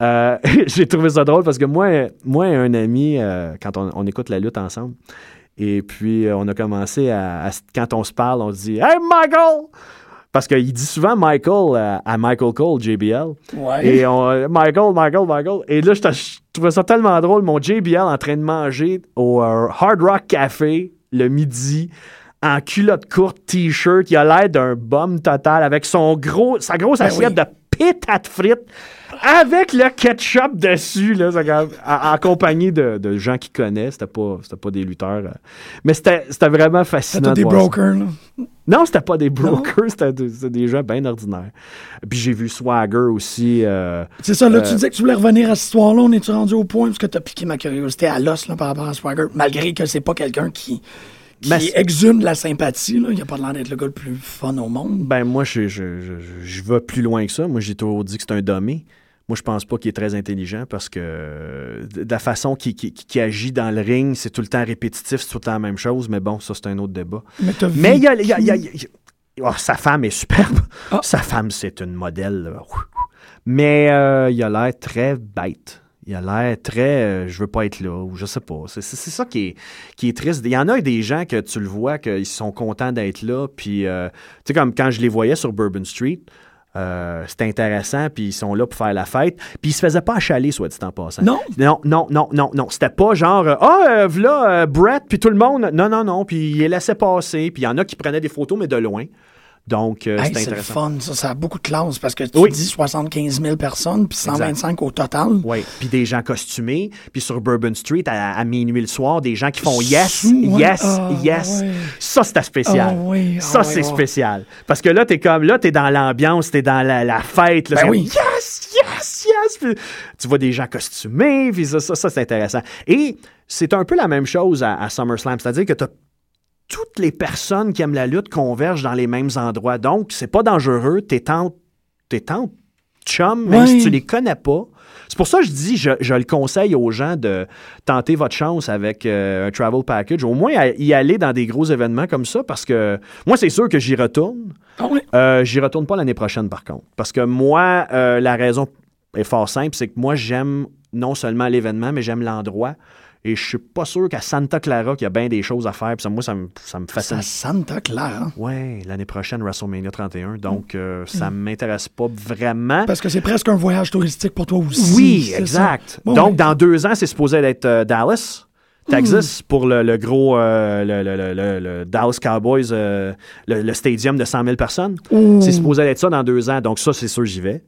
Euh, j'ai trouvé ça drôle parce que moi, moi et un ami, euh, quand on, on écoute la lutte ensemble, et puis euh, on a commencé à, à quand on se parle, on se dit Hey Michael! Parce qu'il dit souvent Michael euh, à Michael Cole, JBL. Ouais. Et on, Michael, Michael, Michael. Et là, j'étais- je trouvais ça tellement drôle. Mon JBL en train de manger au euh, Hard Rock Café le midi en culotte courte, t-shirt. Il a l'air d'un bum total avec son gros, sa grosse Ben assiette oui. de pétate frites avec le ketchup dessus, là, en, en compagnie de, de gens qui connaissent. C'était pas, pas des lutteurs. euh. Mais c'était vraiment fascinant. C'était de des brokers, là. Non, c'était pas des brokers, c'était de- des gens bien ordinaires. Puis j'ai vu Swagger aussi. euh, C'est ça, là, tu Euh, disais que tu voulais revenir à cette histoire-là. On est-tu rendu au point parce que t'as piqué ma curiosité à l'os, là, par rapport à Swagger, malgré que c'est pas quelqu'un qui, qui c'est- exude la sympathie, là. Il a pas l'air d'être le gars le plus fun au monde. Ben, moi, je, je, je, je vais plus loin que ça. Moi, j'ai toujours dit que c'est un dommé. Moi, je pense pas qu'il est très intelligent parce que euh, de la façon qu'il agit dans le ring, c'est tout le temps répétitif, c'est tout le temps la même chose. Mais bon, ça, c'est un autre débat. Mais il y a, vécu- il y a- il y a- il y a- oh, sa femme est superbe. Ah. Sa femme, c'est une modèle. Mais euh, il a l'air très bête. il a l'air très euh, je veux pas être là ou je sais pas. C'est ça qui est, qui est triste. Il y en a des gens que tu le vois qu'ils sont contents d'être là. Puis, euh, tu sais, comme quand je les voyais sur Bourbon Street, euh, c'était intéressant. Puis ils sont là pour faire la fête. Puis ils se faisaient pas achaler, soit dit en passant. Non? Non, non, non, non, non. C'était pas genre, euh, ah, euh, voilà, euh, Brett, puis tout le monde. Non, non, non. Puis ils les laissaient passer. Puis il y en a qui prenaient des photos, mais de loin. Donc, euh, Hey, c'est le fun, ça. Ça a beaucoup de classe parce que tu Oui. dis 75 000 personnes, puis 125 au total. Oui, puis des gens costumés, puis sur Bourbon Street à, à minuit le soir, des gens qui font yes, Sous, ouais. yes, Ah, yes. Ça, c'était spécial. Ah, oui, ah, ça, c'est spécial. Parce que là, t'es comme, là, t'es dans l'ambiance, t'es dans la, la fête. Là, Ben c'est oui. Yes, yes, yes. Puis tu vois des gens costumés, puis ça, ça, ça, c'est intéressant. Et c'est un peu la même chose à, à SummerSlam, c'est-à-dire que t'as toutes les personnes qui aiment la lutte convergent dans les mêmes endroits. Donc, c'est pas dangereux. T'es t'es en chum, même si tu les connais pas. C'est pour ça que je dis, je, je le conseille aux gens de tenter votre chance avec euh, un travel package. Au moins, à y aller dans des gros événements comme ça, parce que moi, c'est sûr que j'y retourne. Ah oui. Euh, j'y retourne pas l'année prochaine, par contre. Parce que moi, euh, la raison est fort simple, c'est que moi, j'aime non seulement l'événement, mais j'aime l'endroit. Et je suis pas sûr qu'à Santa Clara, qu'il y a bien des choses à faire. Puis ça, moi, ça me, ça me fascine. à Santa Clara? Ouais, l'année prochaine, WrestleMania 31. Donc, euh, ça m'intéresse pas vraiment. Parce que c'est presque un voyage touristique pour toi aussi. Oui, exact. Bon, Donc, dans deux ans, c'est supposé être euh, Dallas, Texas, pour le, le gros euh, le, Dallas Cowboys, euh, le, stadium de 100 000 personnes. C'est supposé être ça dans deux ans. Donc, ça, c'est sûr, j'y vais.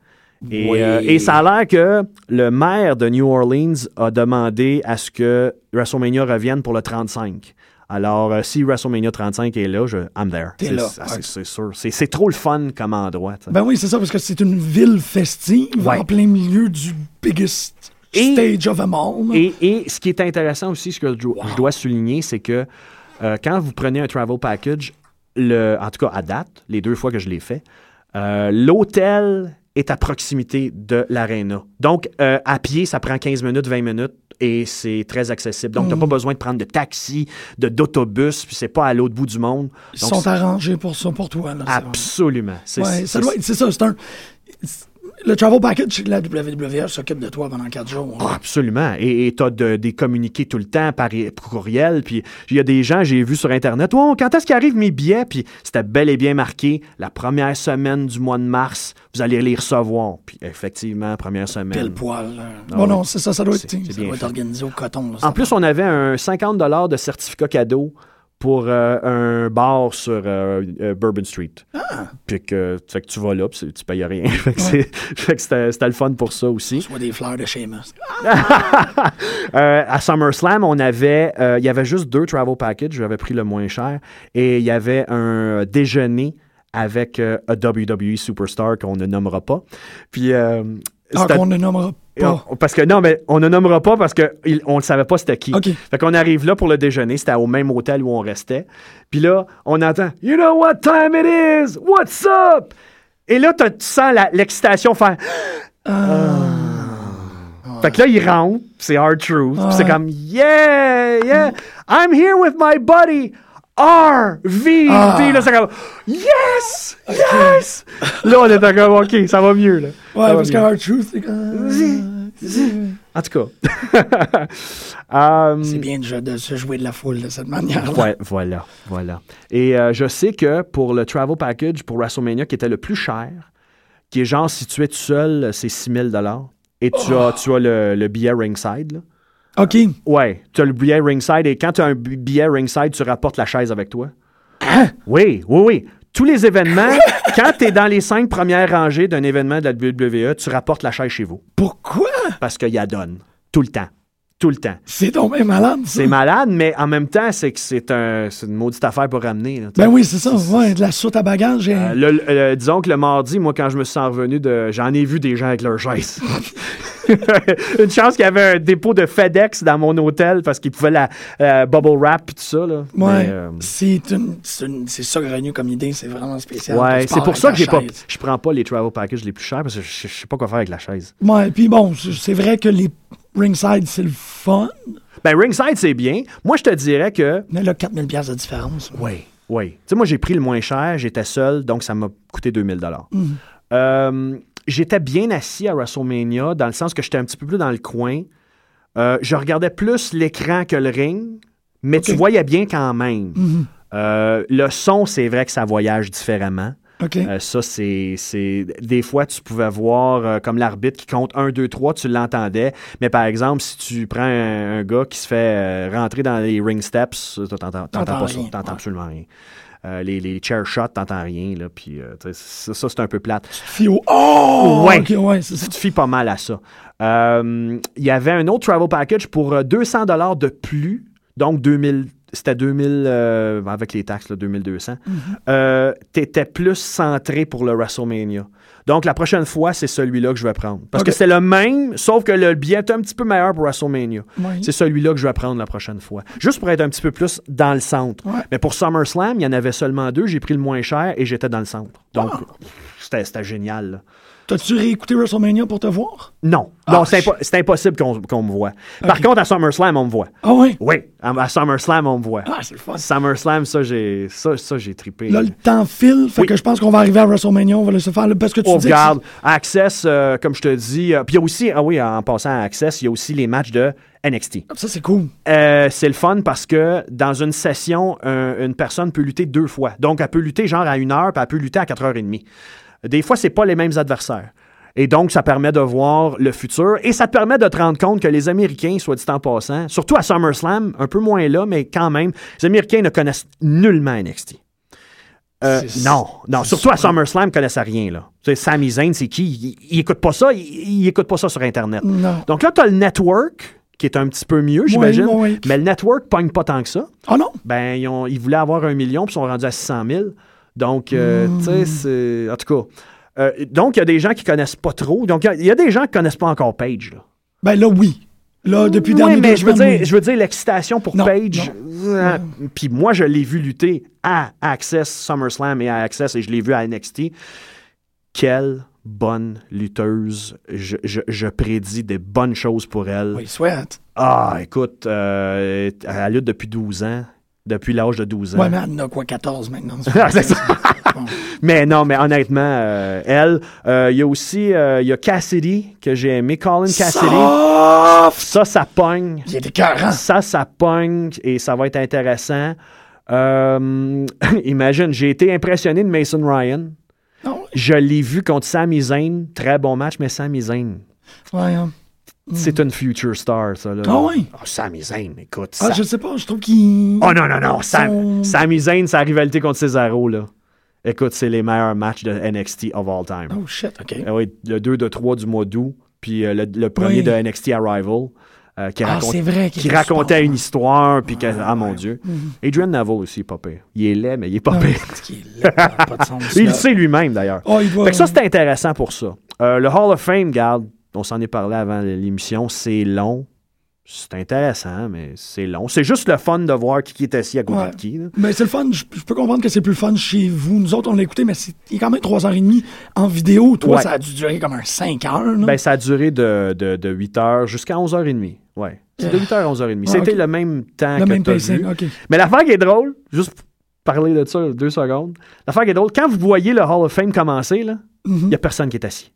Et, Oui. euh, et ça a l'air que le maire de New Orleans a demandé à ce que WrestleMania revienne pour le 35. Alors, euh, si WrestleMania 35 est là, je, I'm there. T'es C'est- là, c'est- sûr. C'est trop le fun comme endroit. Ben oui, c'est ça, parce que c'est une ville festive Ouais. en plein milieu du biggest Et- stage of them all. Et, et ce qui est intéressant aussi, ce que je, dois- je dois souligner, c'est que euh, quand vous prenez un travel package, le, en tout cas à date, les deux fois que je l'ai fait, l'hôtel est à proximité de l'aréna. Donc, euh, à pied, ça prend 15 minutes, 20 minutes et c'est très accessible. Donc, tu n'as pas besoin de prendre de taxi, de d'autobus, puis c'est pas à l'autre bout du monde. Ils Donc, sont arrangés pour ça, pour toi. Là, absolument. C'est- Ouais, c'est- ça doit être- c'est ça, c'est un. Le travel package, la WWE s'occupe de toi pendant quatre jours. Ah, absolument. Et tu as des communiqués tout le temps par courriel. Puis il y a des gens, j'ai vu sur Internet, oh, quand est-ce qu'arrivent mes billets? Puis c'était bel et bien marqué, la première semaine du mois de mars, vous allez les recevoir. Puis effectivement, première semaine. Pile poil. là. Ah bon, ouais. non, c'est ça, ça doit être, ça doit être organisé au coton. là, En plus, on avait un 50 de certificat cadeau pour euh, un bar sur euh, euh, Bourbon Street. Ah. Puis que, fait que tu vas là, puis tu payes rien. fait que, fait que c'était c'était le fun pour ça aussi. Soit des fleurs de Seamus. À SummerSlam, on avait, il y avait juste deux travel packages. J'avais pris le moins cher. Et il y avait un déjeuner avec un WWE superstar qu'on ne nommera pas. Puis, Ah, qu'on ne nommera pas. On- parce que non, mais on ne nommera pas parce qu'on ne savait pas c'était qui. OK. Fait qu'on arrive là pour le déjeuner. C'était au même hôtel où on restait. Puis là, on entend You know what time it is? What's up? Et là, tu sens l'excitation faire. Ah. Fait que là, il rentre, c'est Hard Truth. C'est comme Yeah, yeah, I'm here with my buddy. RV. Ah. Là, c'est comme Yes! Yes! là, on était comme OK, ça va mieux. Là. Ouais, Ça parce que. Hard Truth, c'est comme. En tout cas. Euh, C'est bien de, de se jouer de la foule de cette manière-là. Ouais, voilà, voilà. Et euh, je sais que pour le travel package pour WrestleMania, qui était le plus cher, qui est genre situé tout seul, c'est 6 000 Et tu as, tu as le, le billet ringside. Là. OK. Ouais, tu as le billet ringside et quand tu as un bi- billet ringside, tu rapportes la chaise avec toi. Oui, oui, oui. Tous les événements, quand tu es dans les cinq premières rangées d'un événement de la WWE, tu rapportes la chaise chez vous. Pourquoi? Parce qu'il y a donne. Tout le temps. Tout le temps. C'est tombé malade, ça. C'est malade, mais en même temps, c'est que c'est un, une maudite affaire pour ramener. là. Ben oui, c'est ça. Ouais, de la soute à bagages. et- Euh, le- le- disons que le mardi, moi, quand je me suis revenu, de, j'en ai vu des gens avec leur chaise. Une chance qu'il y avait un dépôt de FedEx dans mon hôtel parce qu'ils pouvaient la euh, bubble wrap et tout ça. Là. Ouais. Euh, C'est une, c'est une- c'est saugrenu comme idée. C'est vraiment spécial. ouais, c'est pour ça que pas, je prends pas les travel packages les plus chers parce que je, je sais pas quoi faire avec la chaise. Ouais, puis bon, c'est vrai que les ringside, c'est le fun. Ben, ringside, c'est bien. Moi, je te dirais que Mais là, 4000 pièces de différence. Oui, oui. Tu sais, moi, j'ai pris le moins cher, j'étais seul, donc ça m'a coûté 2000 dollars. Euh, j'étais bien assis à WrestleMania, dans le sens que j'étais un petit peu plus dans le coin. Euh, je regardais plus l'écran que le ring, mais tu Ok. voyais bien quand même. Mhm. Euh, le son, c'est vrai que ça voyage différemment. Euh, ça, c'est, c'est. Des fois, tu pouvais voir euh, comme l'arbitre qui compte 1, 2, 3, tu l'entendais. Mais par exemple, si tu prends un, un gars qui se fait euh, rentrer dans les ring steps, t'entends, pas ça. T'entends ouais. absolument rien. Euh, les, les chair shots, t'entends rien. Là, puis, euh, tu ça, ça, c'est un peu plate. Fille au- Oh! Ouais. OK, ouais, ça. Tu te fies pas mal à ça. Euh, Il y avait un autre travel package pour euh, 200 dollars de plus, donc 2000, c'était 2000 euh, avec les taxes, là, 2200. Euh, T'étais plus centré pour le WrestleMania. Donc la prochaine fois, c'est celui-là que je vais prendre. Parce que c'est le même, sauf que le billet est un petit peu meilleur pour WrestleMania. C'est celui-là que je vais prendre la prochaine fois. Juste pour être un petit peu plus dans le centre. Ouais. Mais pour SummerSlam, il y en avait seulement deux. J'ai pris le moins cher et j'étais dans le centre. Donc, Ah. c'était c'était génial. là. T'as-tu réécouté WrestleMania pour te voir? Non, Ah, non, c'est impo- c'est impossible qu'on me voit. Par contre, à SummerSlam, on me voit. Ah ouais? Oui, à, à SummerSlam, on me voit. Ah, c'est le fun. SummerSlam, ça, j'ai ça, ça, j'ai trippé. Là, le temps file, fait Oui. que je pense qu'on va arriver à WrestleMania, on va laisser faire, là, parce que tu Oh, dis que regarde, Access, euh, comme je te dis, euh, puis il y a aussi, ah oui, en passant à Access, il y a aussi les matchs de NXT. c'est- ça, c'est cool. Euh, c'est le fun parce que dans une session, un- une personne peut lutter deux fois. Donc, elle peut lutter genre à une heure, puis elle peut lutter à 4h30. Des fois, c'est pas les mêmes adversaires. Et donc, ça permet de voir le futur et ça te permet de te rendre compte que les Américains, soit dit en passant, surtout à SummerSlam, un peu moins là, mais quand même, les Américains ne connaissent nullement NXT. Euh, non, non, surtout à. SummerSlam, ils ne connaissent rien. Là. Tu sais, Sami Zayn, c'est qui? Il, il écoute pas ça, il, il écoute pas ça sur Internet. Non. Donc là, tu as le network, qui est un petit peu mieux, j'imagine. oui, oui. Mais le network pogne pas tant que ça. Ah non? Ben, ils, ont- ils voulaient avoir un million, puis ils sont rendus à 600 000. Donc, euh, Hmm. tu sais, c'est. En tout cas. euh, donc, il y a des gens qui connaissent pas trop. Donc, il y a- il y, a des gens qui connaissent pas encore Page. Là. Ben là, oui. Là, depuis Oui, dernier mais je veux dire, oui. je veux dire l'excitation pour Non, Page. euh, Puis moi, je l'ai vu lutter à Access SummerSlam et à Access, et je l'ai vu à NXT. Quelle bonne lutteuse. Je, je- je prédis des bonnes choses pour elle. Oui, souhaite. Ah, écoute, euh, elle lutte depuis 12 ans. Depuis l'âge de 12 ans. Ouais, mais elle en a quoi, 14 maintenant? Ah. Mais non, mais honnêtement, euh, elle, euh, il y a aussi euh, il y a Cassidy que j'ai aimé, Colin Cassidy. Soft! Ça, ça pogne. Il écœurant. Ça, ça pogne et ça va être intéressant. Imagine, j'ai été impressionné de Mason Ryan. Non, Je l'ai vu contre Sami Zayn. Très bon match, mais Sami Zayn, ouais, hein. C'est une future star, ça. Là. Ah oui? Oh, Sami Zayn, écoute. Ah, ça- je sais pas, je trouve qu'il. Oh non, non, non. Sam, Son- Sami Zayn, sa rivalité contre Cesaro, là. Écoute, c'est les meilleurs matchs de NXT of all time. Oh shit, ok. Ah oui, le 2 de 3 du mois d'août, puis euh, le, le premier Oui. de NXT Arrival, euh, qui, Ah, raconte- c'est vrai qui racontait une histoire, puis que, ah mon Dieu. Adrian Neville aussi, pas pire. Il est laid, mais il est pas pire. c'est est Il le sait lui-même, d'ailleurs. Oh, il Fait que ça, c'était intéressant pour ça. Euh, le Hall of Fame, garde, on s'en est parlé avant l'émission, c'est long. C'est intéressant, mais c'est long. C'est juste le fun de voir qui est assis à côté Ouais. de qui. là. Mais c'est le fun. Je, je peux comprendre que c'est plus le fun chez vous. Nous autres, on l'a écouté, mais c'est quand même 3h30 en vidéo. Toi, Ouais. ça a dû durer comme un 5 heures. là. Ben, ça a duré de, de, de 8h jusqu'à 11h30. Ouais. C'est de 8h à 11h30. Ah, C'était le même temps le que même pacing. vu. OK. Mais l'affaire qui est drôle, juste pour parler de ça deux secondes, l'affaire qui est drôle, quand vous voyez le Hall of Fame commencer, il n'y a personne qui est assis.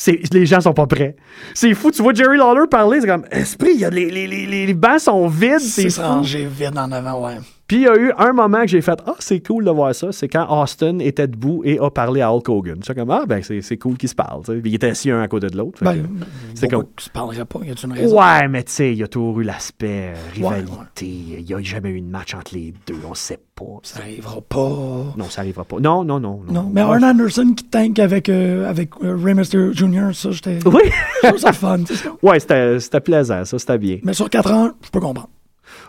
C'est, les gens sont pas prêts. C'est fou. Tu vois Jerry Lawler parler, c'est comme, esprit, y a les, les, les, les bancs sont vides, c'est rangé vide en avant, ouais. Puis il y a eu un moment que j'ai fait Ah, c'est cool de voir ça. C'est quand Austin était debout et a parlé à Hulk Hogan. C'est comme Ah, ben c'est, cool qu'ils se parlent. tu sais. Puis ils étaient assis un à côté de l'autre. Ben, que- c'est comme- se pas? Y a-tu une raison? Ouais, mais tu sais, il y a toujours eu l'aspect euh, rivalité. Il n'y a jamais eu de match entre les deux. On sait pas. Ça arrivera pas. Non, ça arrivera pas. Non, non, non. Non, mais. Arn Anderson qui tank avec, euh, avec euh, Ray Mysterio Jr., ça, j'étais. Oui. Je trouve ça fun, ouais, c'était, c'était plaisant. Ça, c'était bien. Mais sur 4 ans, je peux comprendre.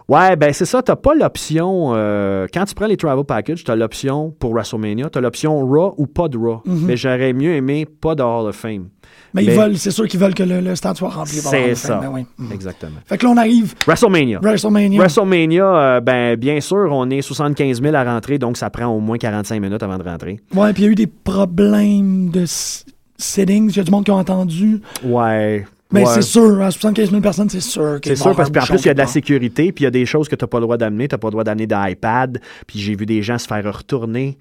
Ouais, ben c'est ça. T'as pas l'option. euh, quand tu prends les travel packages, t'as l'option pour WrestleMania. T'as l'option Raw ou pas de Raw. Mais j'aurais mieux aimé pas de Hall of Fame. Mais ils veulent, c'est sûr qu'ils veulent que le, le stade soit rempli. C'est ça. Fame, ben oui. Mhm. Exactement. Fait que là, on arrive. WrestleMania. WrestleMania. WrestleMania, euh, ben, bien sûr, on est 75 000 à rentrer, donc ça prend au moins 45 minutes avant de rentrer. Ouais, puis il y a eu des problèmes de settings. Il y a du monde qui ont entendu. Ouais. Mais ouais. c'est sûr, à 75 000 personnes, c'est sûr C'est sûr, parce qu'en plus, il y a de la sécurité, puis il y a des choses que tu n'as pas le droit d'amener. Tu n'as pas le droit d'amener d'iPad, puis j'ai vu des gens se faire retourner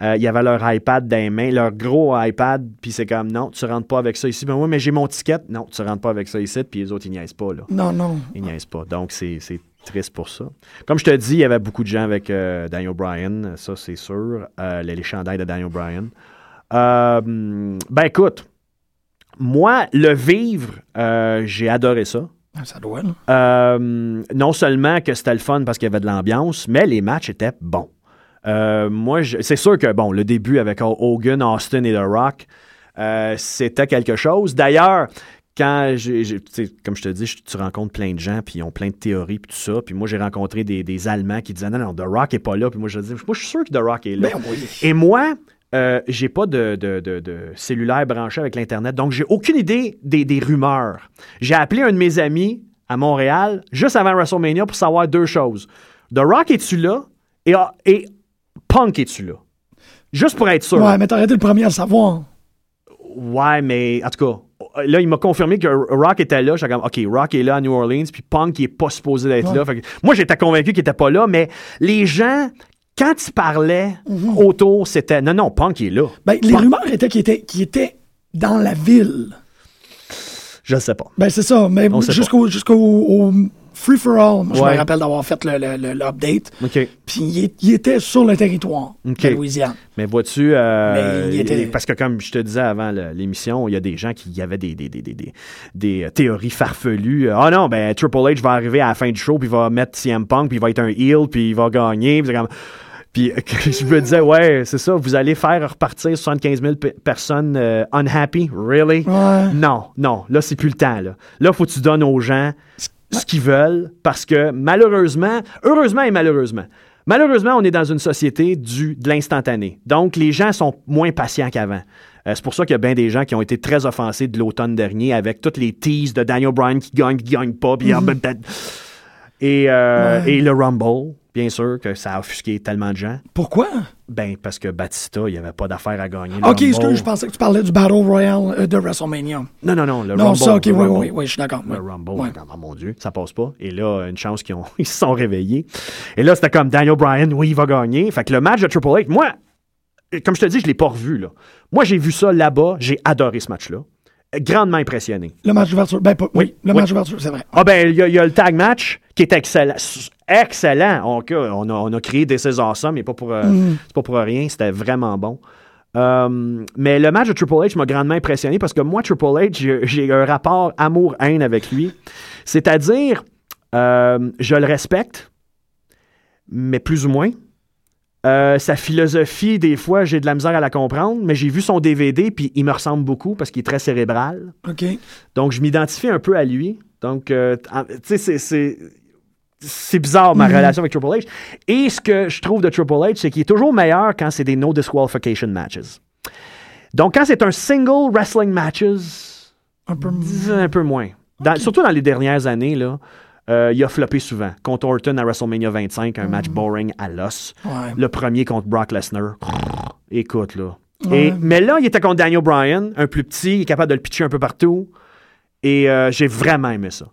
Euh, il y avait leur iPad dans les mains, leur gros iPad, puis c'est comme non, tu rentres pas avec ça ici. Ben oui, mais j'ai mon ticket. Non, tu rentres pas avec ça ici, puis les autres, ils niaisent pas, là. Non, non. Ils niaisent pas. Donc, c'est c'est triste pour ça. Comme je te dis, il y avait beaucoup de gens avec euh, Daniel Bryan, ça, c'est sûr. Euh, les, les chandails de Daniel Bryan. Ben, écoute, moi, le vivre, euh, j'ai adoré ça. Ah, Ça doit, là. Euh, non seulement que c'était le fun parce qu'il y avait de l'ambiance, mais les matchs étaient bons. Euh, moi, c'est sûr que, bon, le début avec Hogan, Austin et The Rock, c'était quelque chose. D'ailleurs, quand j'ai, comme je te dis, tu rencontres plein de gens, puis ils ont plein de théories, puis tout ça. Puis moi, j'ai rencontré des, des Allemands qui disaient non, non, The Rock est pas là. Puis moi, je dis, moi, je suis sûr que The Rock est là. Ben oui. Et moi, euh, j'ai pas de, de- de- de cellulaire branché avec l'Internet, donc j'ai aucune idée des, des rumeurs. J'ai appelé un de mes amis à Montréal, juste avant WrestleMania, pour savoir deux choses. The Rock, es-tu là? Et, ah, et Punk, es-tu là? Juste pour être sûr. Ouais, mais t'aurais été le premier à le savoir. Ouais, mais en tout cas, là, il m'a confirmé que Rock était là. J'étais comme, OK, Rock est là à New Orleans, puis Punk, il est pas supposé d'être là. Fait que moi, j'étais convaincu qu'il était pas là, mais les gens, quand ils parlaient autour, c'était, non, non, Punk il est là. Ben, les Punk- rumeurs étaient qu'il était, était dans la ville. Je sais pas. Ben, c'est ça. Mais jusqu'au jusqu'au au Free for All, moi, je me rappelle d'avoir fait le- le- le- l'update. OK. Puis il, était sur le territoire de Louisiane. Mais vois-tu, euh, était- parce que comme je te disais avant l'émission, il y a des gens qui avaient des, des, des, des, des, euh, théories farfelues. Ah non, ben Triple H va arriver à la fin du show, puis il va mettre CM Punk, puis il va être un heel, puis il va gagner. Puis c'est comme- Puis euh, je me disais, ouais, c'est ça, vous allez faire repartir 75 000 pe- personnes euh, unhappy? Really? Ouais. Non, non, là, c'est plus le temps. Là, là faut que tu donnes aux gens ce qu'ils veulent parce que malheureusement, heureusement et malheureusement, malheureusement, on est dans une société du, de l'instantané. Donc, les gens sont moins patients qu'avant. Euh, c'est pour ça qu'il y a bien des gens qui ont été très offensés de l'automne dernier avec toutes les teases de Daniel Bryan qui gagne, qui gagne pas. puis et, euh, et le Rumble, bien sûr, que ça a offusqué tellement de gens. Pourquoi? Ben, parce que Batista, il n'y avait pas d'affaire à gagner. le Ok, Rumble. excuse, je pensais que tu parlais du Battle Royale euh, de WrestleMania. Non, non, non, le Non, Rumble. ça, ok, oui, oui, oui, je suis d'accord. Le oui. Rumble, Ouais. oh mon Dieu, ça passe pas. Et là, une chance qu'ils ont, ils se sont réveillés. Et là, c'était comme Daniel Bryan, oui, il va gagner. Fait que le match de Triple H, moi, comme je te dis, je l'ai pas revu, là. Moi, j'ai vu ça là-bas, j'ai adoré ce match-là. Grandement impressionné. Le match d'ouverture. Ben, pas- oui, le oui. match d'ouverture, c'est vrai. Ah ben, il y, a- il y a le tag match qui est excellent. Excellent. On, on a, on a créé des saisons awesome, mais pas pour, euh, c'est pas pour rien. C'était vraiment bon. Euh, mais le match de Triple H m'a grandement impressionné parce que moi, Triple H, j'ai- j'ai un rapport amour-haine avec lui. C'est-à-dire, euh, je le respecte, mais plus ou moins. Euh, sa philosophie, des fois, j'ai de la misère à la comprendre, mais j'ai vu son DVD, puis il me ressemble beaucoup parce qu'il est très cérébral. OK. Donc, je m'identifie un peu à lui. Donc, euh, tu sais, c'est- c'est. Bizarre ma relation avec Triple H. Et ce que je trouve de Triple H, c'est qu'il est toujours meilleur quand c'est des no disqualification matches. Donc, quand c'est un single wrestling matches, Un peu. un peu moins. Dans- Surtout dans les dernières années, là, euh, il a floppé souvent. Contre Orton à WrestleMania 25, un match boring à l'os. Ouais. Le premier contre Brock Lesnar. Écoute, là. Et, mais là, il était contre Daniel Bryan, un plus petit, il est capable de le pitcher un peu partout. Et euh, j'ai vraiment aimé ça.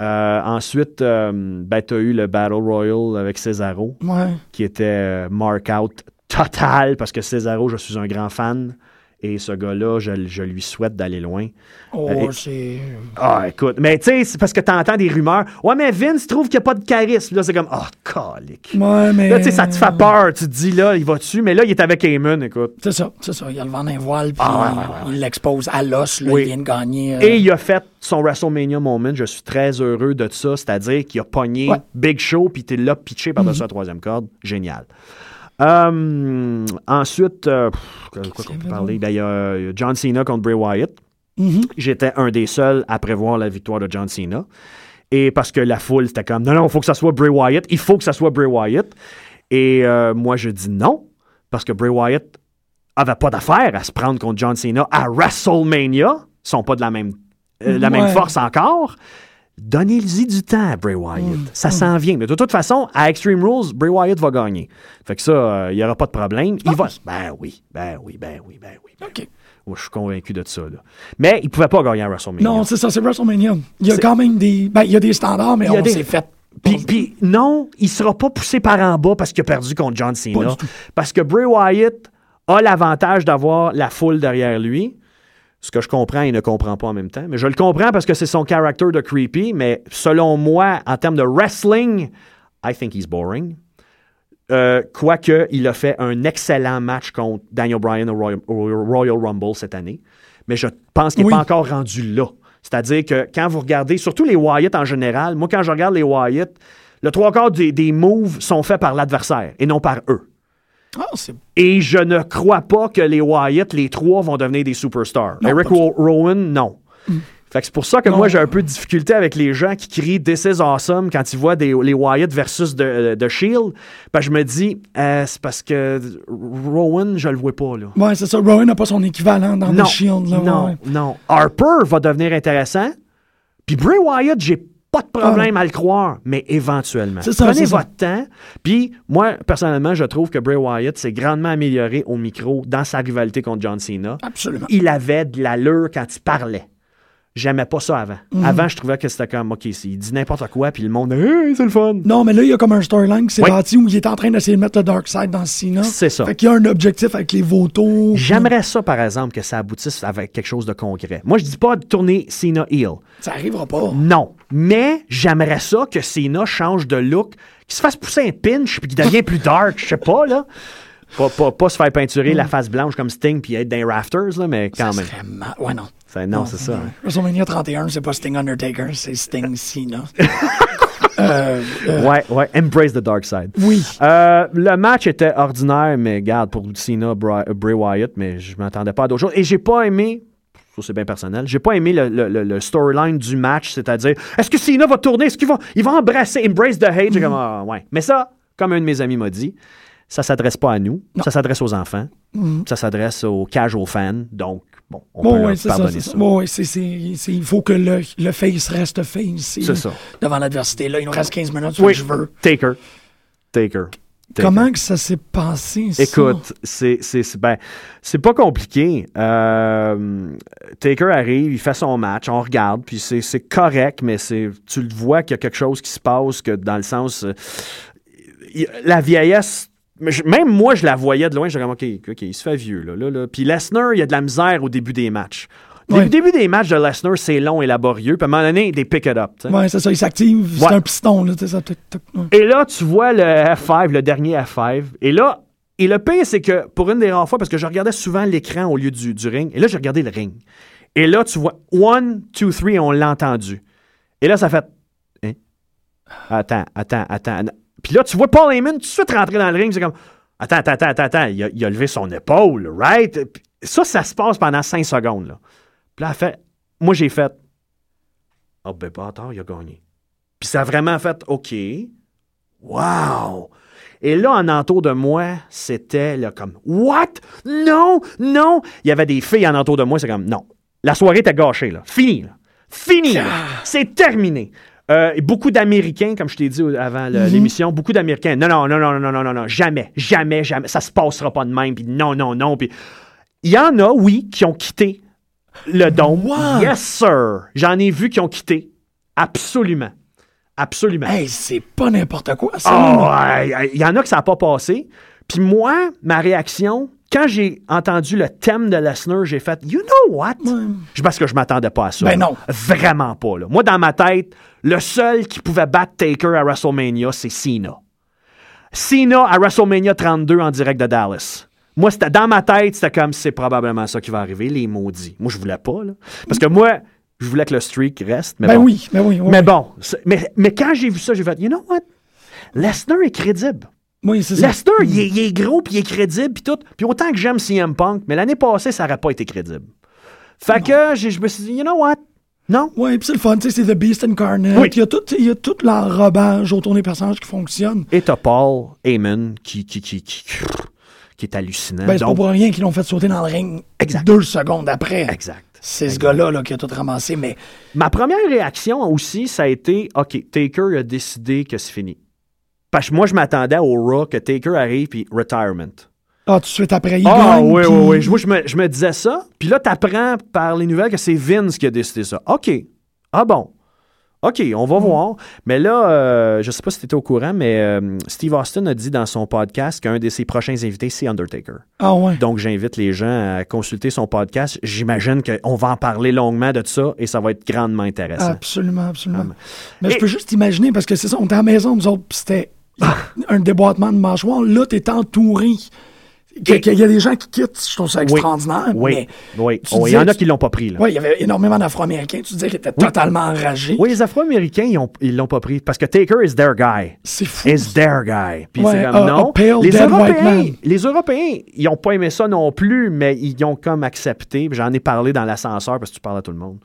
Euh, ensuite, ben, tu as eu le Battle Royal avec Cesaro, Ouais. qui était mark-out total, parce que Cesaro, je suis un grand fan. Et ce gars-là, je, je lui souhaite d'aller loin. Oh, Euh, c'est. Ah, écoute, mais tu sais, c'est parce que tu entends des rumeurs. Ouais, mais Vince trouve qu'il n'y a pas de charisme. Là, c'est comme, ah, calique. Ouais, mais. Là, tu sais, ça te fait peur. Tu te dis, là, il va dessus. Mais là, il est avec Heyman, écoute. C'est ça, c'est ça. Il a le vent d'un voile, puis Ah, il l'expose à l'os, là, Oui. il vient de gagner. euh, Et il a fait son WrestleMania moment. Je suis très heureux de ça. C'est-à-dire qu'il a pogné. Big Show, puis t'es là, pitché par-dessus la troisième corde. Génial. Euh, ensuite, euh, pff, quoi qu'on peut parler? Ben, il y a John Cena contre Bray Wyatt. mhm. J'étais un des seuls à prévoir la victoire de John Cena. Et parce que la foule, c'était comme, non, non, il faut que ça soit Bray Wyatt. Il faut que ça soit Bray Wyatt. Et euh, moi, je dis non, parce que Bray Wyatt avait pas d'affaire à se prendre contre John Cena à WrestleMania. Ils sont pas de la même, euh, la même force encore. Donnez-y du temps à Bray Wyatt. Ça s'en vient. Mais de toute façon, à Extreme Rules, Bray Wyatt va gagner. Fait que ça, euh, il n'y aura pas de problème. Il va. Ben oui, ben oui, ben oui, ben oui. ben OK. je suis convaincu de ça. Là. Mais il ne pouvait pas gagner à WrestleMania. Non, c'est ça, c'est WrestleMania. Il y a quand même des. Ben, il y a des standards, mais Il y a on des- s'est fait Puis, puis non, il sera pas poussé par en bas parce qu'il a perdu contre John Cena. Parce que Bray Wyatt a l'avantage d'avoir la foule derrière lui. Ce que je comprends, il ne comprend pas en même temps. Mais je le comprends parce que c'est son character de creepy. Mais selon moi, en termes de wrestling, I think he's boring. Euh, Quoique, il a fait un excellent match contre Daniel Bryan au Royal, au Royal Rumble cette année. Mais je pense qu'il n'est Oui. pas encore rendu là. C'est-à-dire que quand vous regardez, surtout les Wyatt en général, moi, quand je regarde les Wyatt, le trois quarts des, des moves sont faits par l'adversaire et non par eux. Ah, Et je ne crois pas que les Wyatt, les trois, vont devenir des superstars. Non, Eric Rowan, non. Fait que c'est pour ça que Non. moi, j'ai un peu de difficulté avec les gens qui crient This is awesome quand ils voient des, les Wyatt versus de Shield. Ben, je me dis, euh, c'est parce que Rowan, je le vois pas, là. Ouais, c'est ça. Rowan n'a pas son équivalent dans non, le Shield. Là, non, ouais. non. Harper va devenir intéressant. Puis Bray Wyatt, j'ai pas de problème à le croire, mais éventuellement. Ah. Ça, Prenez ça. votre temps. Puis moi, personnellement, je trouve que Bray Wyatt s'est grandement amélioré au micro dans sa rivalité contre John Cena. Absolument. Il avait de l'allure quand il parlait. J'aimais pas ça avant. Mhm. Avant, je trouvais que c'était comme, OK, il dit n'importe quoi, puis le monde, hey, c'est le fun. Non, mais là, il y a comme un storyline qui s'est Oui. bâti où il est en train d'essayer de mettre le Dark Side dans Cena. C'est ça. Fait qu'il y a un objectif avec les vautours. J'aimerais ça, par exemple, que ça aboutisse avec quelque chose de concret. Moi, je dis pas de tourner Cena heel. Ça arrivera pas. Non. Mais j'aimerais ça que Cena change de look, qu'il se fasse pousser un pinch puis qu'il devient plus dark. Je sais pas, là. Pas, pas, pas se faire peinturer la face blanche comme Sting puis être dans les rafters, là, mais quand Ça même. mal. Ouais, non. Ça- non, c'est ça. hein. WrestleMania 31, c'est pas Sting Undertaker, c'est Sting Cena. euh, euh, Ouais, ouais. Embrace the dark side. oui. Euh, le match était ordinaire, mais garde pour Cena, Bra- Bray Wyatt, mais je m'attendais pas à d'autres choses. Et j'ai pas aimé, ça c'est bien personnel, j'ai pas aimé le, le- le- storyline du match, c'est-à-dire, est-ce que Cena va tourner, est-ce qu'il va, il va embrasser, embrace the hate, J'ai comme, ah, ouais. Mais ça, comme un de mes amis m'a dit, ça s'adresse pas à nous, ça s'adresse aux enfants, ça s'adresse aux casual fans, donc, bon, on Bon, peut leur ça. pardonner ça. ça. Bon, c'est- c'est- c'est- il faut que le, le face reste face. C'est ça. Devant l'adversité. Là, il nous reste 15 minutes, Oui, je veux. Taker. Taker. Taker. Comment que ça s'est passé? Écoute, c'est ben, c'est pas compliqué. Euh, Taker arrive, il fait son match, on regarde, puis c'est c'est correct, mais c'est tu le vois qu'il y a quelque chose qui se passe que dans le sens euh, il- la vieillesse. Je- Même moi, je la voyais de loin. J'étais comme, OK, OK, il se fait vieux. Là, là, là. Puis Lesnar, il y a de la misère au début des matchs. Au Ouais. début des matchs de Lesnar, c'est long et laborieux. Puis à un moment donné, they pick it up. tu sais. Ouais, c'est ça, il s'active. C'est un piston, là. Ça, ouais. Et là, tu vois le F5, le dernier F5. Et là, et le pire, c'est que pour une des rares fois, parce que je regardais souvent l'écran au lieu du, du ring, et là, j'ai regardé le ring. Et là, tu vois one, two, three, on l'a entendu. Et là, ça fait. Hein? Attends, attends, attends. Puis là, tu vois Paul Heyman tout de suite rentrer dans le ring. C'est comme. Attends, attends, attends, attends. Il a, il a levé son épaule, right? Puis ça, ça se passe pendant cinq secondes. Là. Puis là, elle fait. Moi, j'ai fait. Oh, ben, bâtard, il a gagné. Puis ça a vraiment fait OK. Wow! Et là, en entour de moi, c'était là, comme What? Non! Non! Il y avait des filles en entour de moi, c'est comme Non. La soirée était gâchée, là. Fini, là. Fini! là. C'est terminé. Euh, beaucoup d'Américains, comme je t'ai dit avant le- l'émission, beaucoup d'Américains. Non, non, non, non, non, non, non, non, jamais, jamais, jamais. Ça se passera pas de même. Puis non, non, non. Puis il y en a, oui, qui ont quitté le dôme. What? Yes, sir. J'en ai vu qui ont quitté. Absolument. Absolument. Hey, c'est pas n'importe quoi, ça. Oh, ouais, il y en a que ça n'a pas passé. Puis moi, ma réaction, quand j'ai entendu le thème de Lesnar, j'ai fait You know what? Je Parce que je m'attendais pas à ça. Ben là. non. Vraiment pas. là. Moi, dans ma tête, le seul qui pouvait battre Taker à WrestleMania, c'est Cena. Cena à WrestleMania 32 en direct de Dallas. Moi, c'était dans ma tête, c'était comme c'est probablement ça qui va arriver, les maudits. Moi, je voulais pas, là. Parce que moi, je voulais que le streak reste. Mais Ben bon. oui, ben oui. oui. Mais bon, mais, mais quand j'ai vu ça, j'ai fait, you know what? Lesnar est crédible. Oui, c'est ça. Lesnar, il, est- il est gros, puis il est crédible, puis tout. Puis autant que j'aime CM Punk, mais l'année passée, ça n'aurait pas été crédible. Fait que je me suis dit, you know what? Non? Oui, puis c'est le fun, tu sais, c'est The Beast Incarnate. Oui. Il y a tout, il y a tout l'enrobage autour des personnages qui fonctionne. Et t'as Paul Heyman qui, qui, qui, qui, qui est hallucinant. Ben, c'est pas pour rien qu'ils l'ont fait sauter dans le ring Exact. deux secondes après. Exact. C'est ce gars-là là, qui a tout ramassé, mais Ma première réaction aussi, ça a été, OK, Taker a décidé que c'est fini. Parce que moi, je m'attendais au Raw que Taker arrive, puis retirement. ah, tout de suite après, il Ah gagne. oui, puis- oui, oui. Moi, je me, je me disais ça. Puis là, t'apprends par les nouvelles que c'est Vince qui a décidé ça. OK. Ah bon. OK, on va voir. Mais là, euh, je sais pas si tu étais au courant, mais euh, Steve Austin a dit dans son podcast qu'un de ses prochains invités, c'est Undertaker. Ah ouais. Donc, j'invite les gens à consulter son podcast. J'imagine qu'on va en parler longuement de ça et ça va être grandement intéressant. Absolument, absolument. Ah, mais Et- je peux juste imaginer, parce que c'est ça, on était à la maison, nous autres, puis c'était un déboîtement de mâchoire. Là, t'es entouré. Qu'il qu'il y a des gens qui quittent, je trouve ça extraordinaire. Oui, oui. Oh, Il y en a qui l'ont pas pris. Là. Ouais, il y avait énormément d'Afro-Américains. Tu disais qu'ils étaient totalement enragés. Oui, les Afro-Américains, ils ils l'ont pas pris parce que Taker is their guy. C'est fou. Is their guy. Puis Ouais, c'est comme non. Les Européens, les Européens, ils ont pas aimé ça non plus, mais ils ont comme accepté. J'en ai parlé dans l'ascenseur parce que tu parles à tout le monde.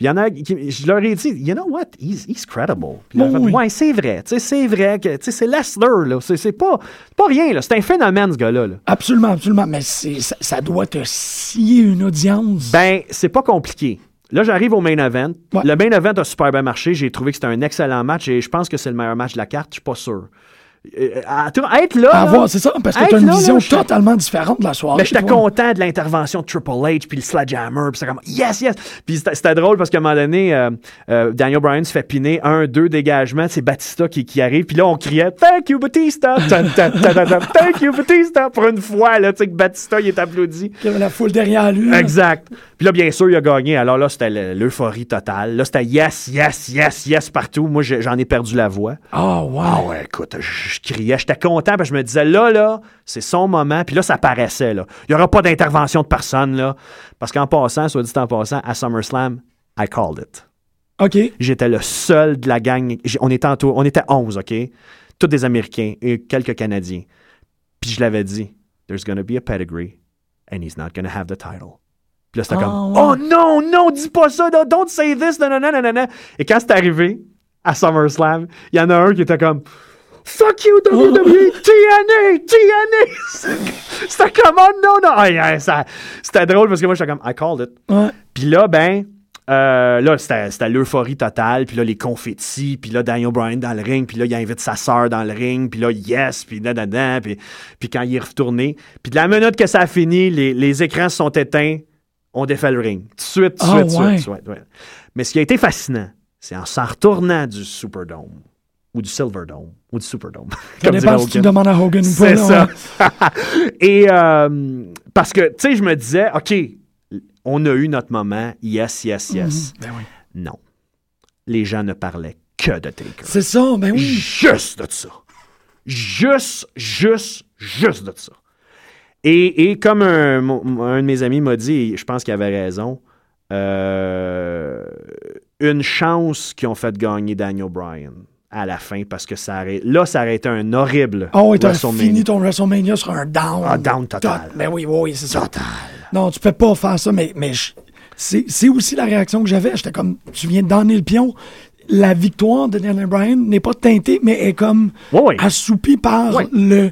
Il y en a qui, je leur ai dit, you know what, he's, he's credible. Puis Oui, ouais, c'est vrai. Tu sais, c'est vrai que, tu sais, c'est Lesnar, là. C'est, c'est pas, pas rien, là. C'est un phénomène, ce gars-là, là. Absolument, absolument. Mais c'est- ça, ça doit te scier une audience. Ben, c'est pas compliqué. Là, j'arrive au main event. Ouais. Le main event a super bien marché. J'ai trouvé que c'était un excellent match et je pense que c'est le meilleur match de la carte. Je suis pas sûr. Euh, à- à être là. c'est ça, parce que tu as une là, vision là, totalement différente de la soirée. mais j'étais content de l'intervention de Triple H puis le sledgehammer puis c'est comme yes yes puis c'était drôle parce qu'à un moment donné euh, euh, Daniel Bryan se fait piner un deux dégagements c'est Batista qui, qui arrive puis là on criait thank you Batista thank you Batista pour une fois là tu sais que Batista il est applaudi Il y avait la foule derrière lui. Exact. Puis là, bien sûr, il a gagné. Alors là, c'était le- l'euphorie totale. Là, c'était yes, yes, yes, yes partout. Moi, j'en ai perdu la voix. Ah, ouais. Ah ouais, écoute, je, je criais. J'étais content parce que je me disais, là, là, c'est son moment. Puis là, ça paraissait, là. Il n'y aura pas d'intervention de personne, là. Parce qu'en passant, soit dit en passant, à SummerSlam, I called it. OK. J'étais le seul de la gang. On était, en tour- on était 11, OK? Tous des Américains et quelques Canadiens. Puis je l'avais dit, there's gonna be a pedigree and he's not gonna have the title. Puis là, c'était Ah, comme, ouais. oh non, non, dis pas ça, don't say this, non, non, non, non, non. Et quand c'est arrivé à SummerSlam, il y en a un qui était comme, fuck you, WWE, TNA, TNA. C'était comme, oh non, non. Ah, yeah, ça- C'était drôle parce que moi, j'étais comme, I called it. Ouais. Puis là, ben, euh, là, c'était c'était l'euphorie totale. Puis là, les confettis. Puis là, Daniel Bryan dans le ring. Puis là, il invite sa sœur dans le ring. Puis là, yes. Puis da, da, da, Puis, puis quand il est retourné. Puis de la minute que ça a fini, les, les écrans se sont éteints. On défait le ring. Tout de suite, tout de Ah, suite, tout de ouais. suite, tout de suite, ouais. Mais ce qui a été fascinant, c'est en s'en retournant du Superdome ou du Silverdome ou du Superdome. Ça dépend dirait si tu Hogan. demandes à Hogan ou pas. C'est ça. ouais. Et euh, parce que, tu sais, je me disais, OK, on a eu notre moment, yes, yes, yes. Ben oui. Non. Les gens ne parlaient que de Taker. C'est ça, ben oui. Juste de ça. Juste, juste, juste de ça. Et, et comme un, de mes amis m'a dit, et je pense qu'il avait raison, euh, une chance qu'ils ont fait gagner Daniel Bryan à la fin parce que ça aurait, là, ça aurait été un horrible Ah oui, t'as fini ton WrestleMania sur un down. Ah, down total. Tot- Ben oui, oui, oui, c'est ça. Total. Non, tu peux pas faire ça, mais, mais c'est aussi la réaction que j'avais. J'étais comme, tu viens de donner le pion. La victoire de Daniel Bryan n'est pas teintée, mais est comme Oui, oui. assoupie par Oui. le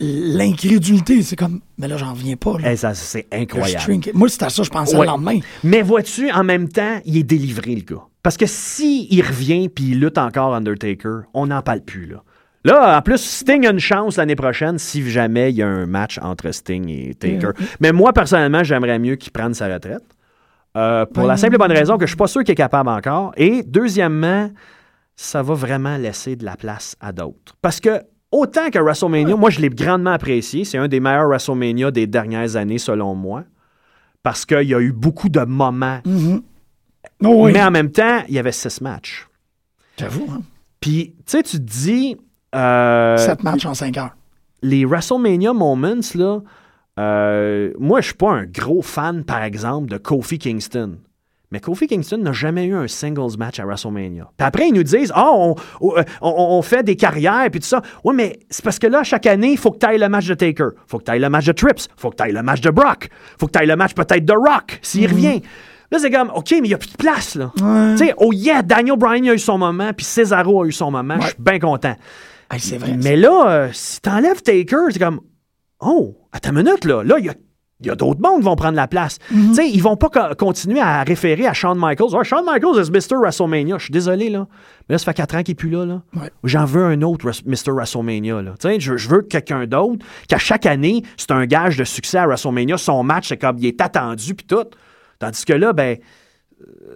l'incrédulité. C'est comme, mais là, j'en viens pas. Eh, c'est Le incroyable. Moi, c'était à ça, je pensais le lendemain. Mais vois-tu, en même temps, il est délivré, le gars. Parce que s'il il revient puis il lutte encore Undertaker, on n'en parle plus, là. Là, en plus, Sting a une chance l'année prochaine si jamais il y a un match entre Sting et Taker. Mais moi, personnellement, j'aimerais mieux qu'il prenne sa retraite. Euh, pour la simple et bonne raison que je suis pas sûr qu'il est capable encore. Et deuxièmement, ça va vraiment laisser de la place à d'autres. Parce que autant que WrestleMania, moi je l'ai grandement apprécié. C'est un des meilleurs WrestleMania des dernières années, selon moi. Parce qu'il y a eu beaucoup de moments. Oh, oui, Mais en même temps, il y avait six matchs. j'avoue. Hein. Puis, tu sais, tu te dis. euh, Sept matchs en cinq heures. les WrestleMania moments, là, euh, moi, je suis pas un gros fan, par exemple, de Kofi Kingston. Mais Kofi Kingston n'a jamais eu un singles match à WrestleMania. Puis après, ils nous disent, ah, on, on- on- on fait des carrières, puis tout ça. Oui, mais c'est parce que là, chaque année, il faut que tu ailles le match de Taker. faut que tu ailles le match de Trips. faut que tu ailles le match de Brock. faut que tu ailles le match peut-être de Rock, s'il revient. Là, c'est comme, OK, mais il n'y a plus de place, là. Ouais. Tu sais, oh yeah, Daniel Bryan a eu son moment, puis Cesaro a eu son moment. Je suis bien content. C'est vrai. Mais là, euh, si t'enlèves Taker, c'est comme Oh, à ta minute, là, là, il y a, il y a d'autres mondes qui vont prendre la place. Tu sais, ils vont pas co- continuer à référer à Shawn Michaels. Oh, Shawn Michaels is Mr. WrestleMania. Je suis désolé, là. Mais là, ça fait quatre ans qu'il est plus là, là. Ouais. J'en veux un autre Mr. WrestleMania, là. Je, je veux quelqu'un d'autre, qu'à chaque année, c'est un gage de succès à WrestleMania. Son match, c'est comme, il est attendu, puis tout. Tandis que là, ben,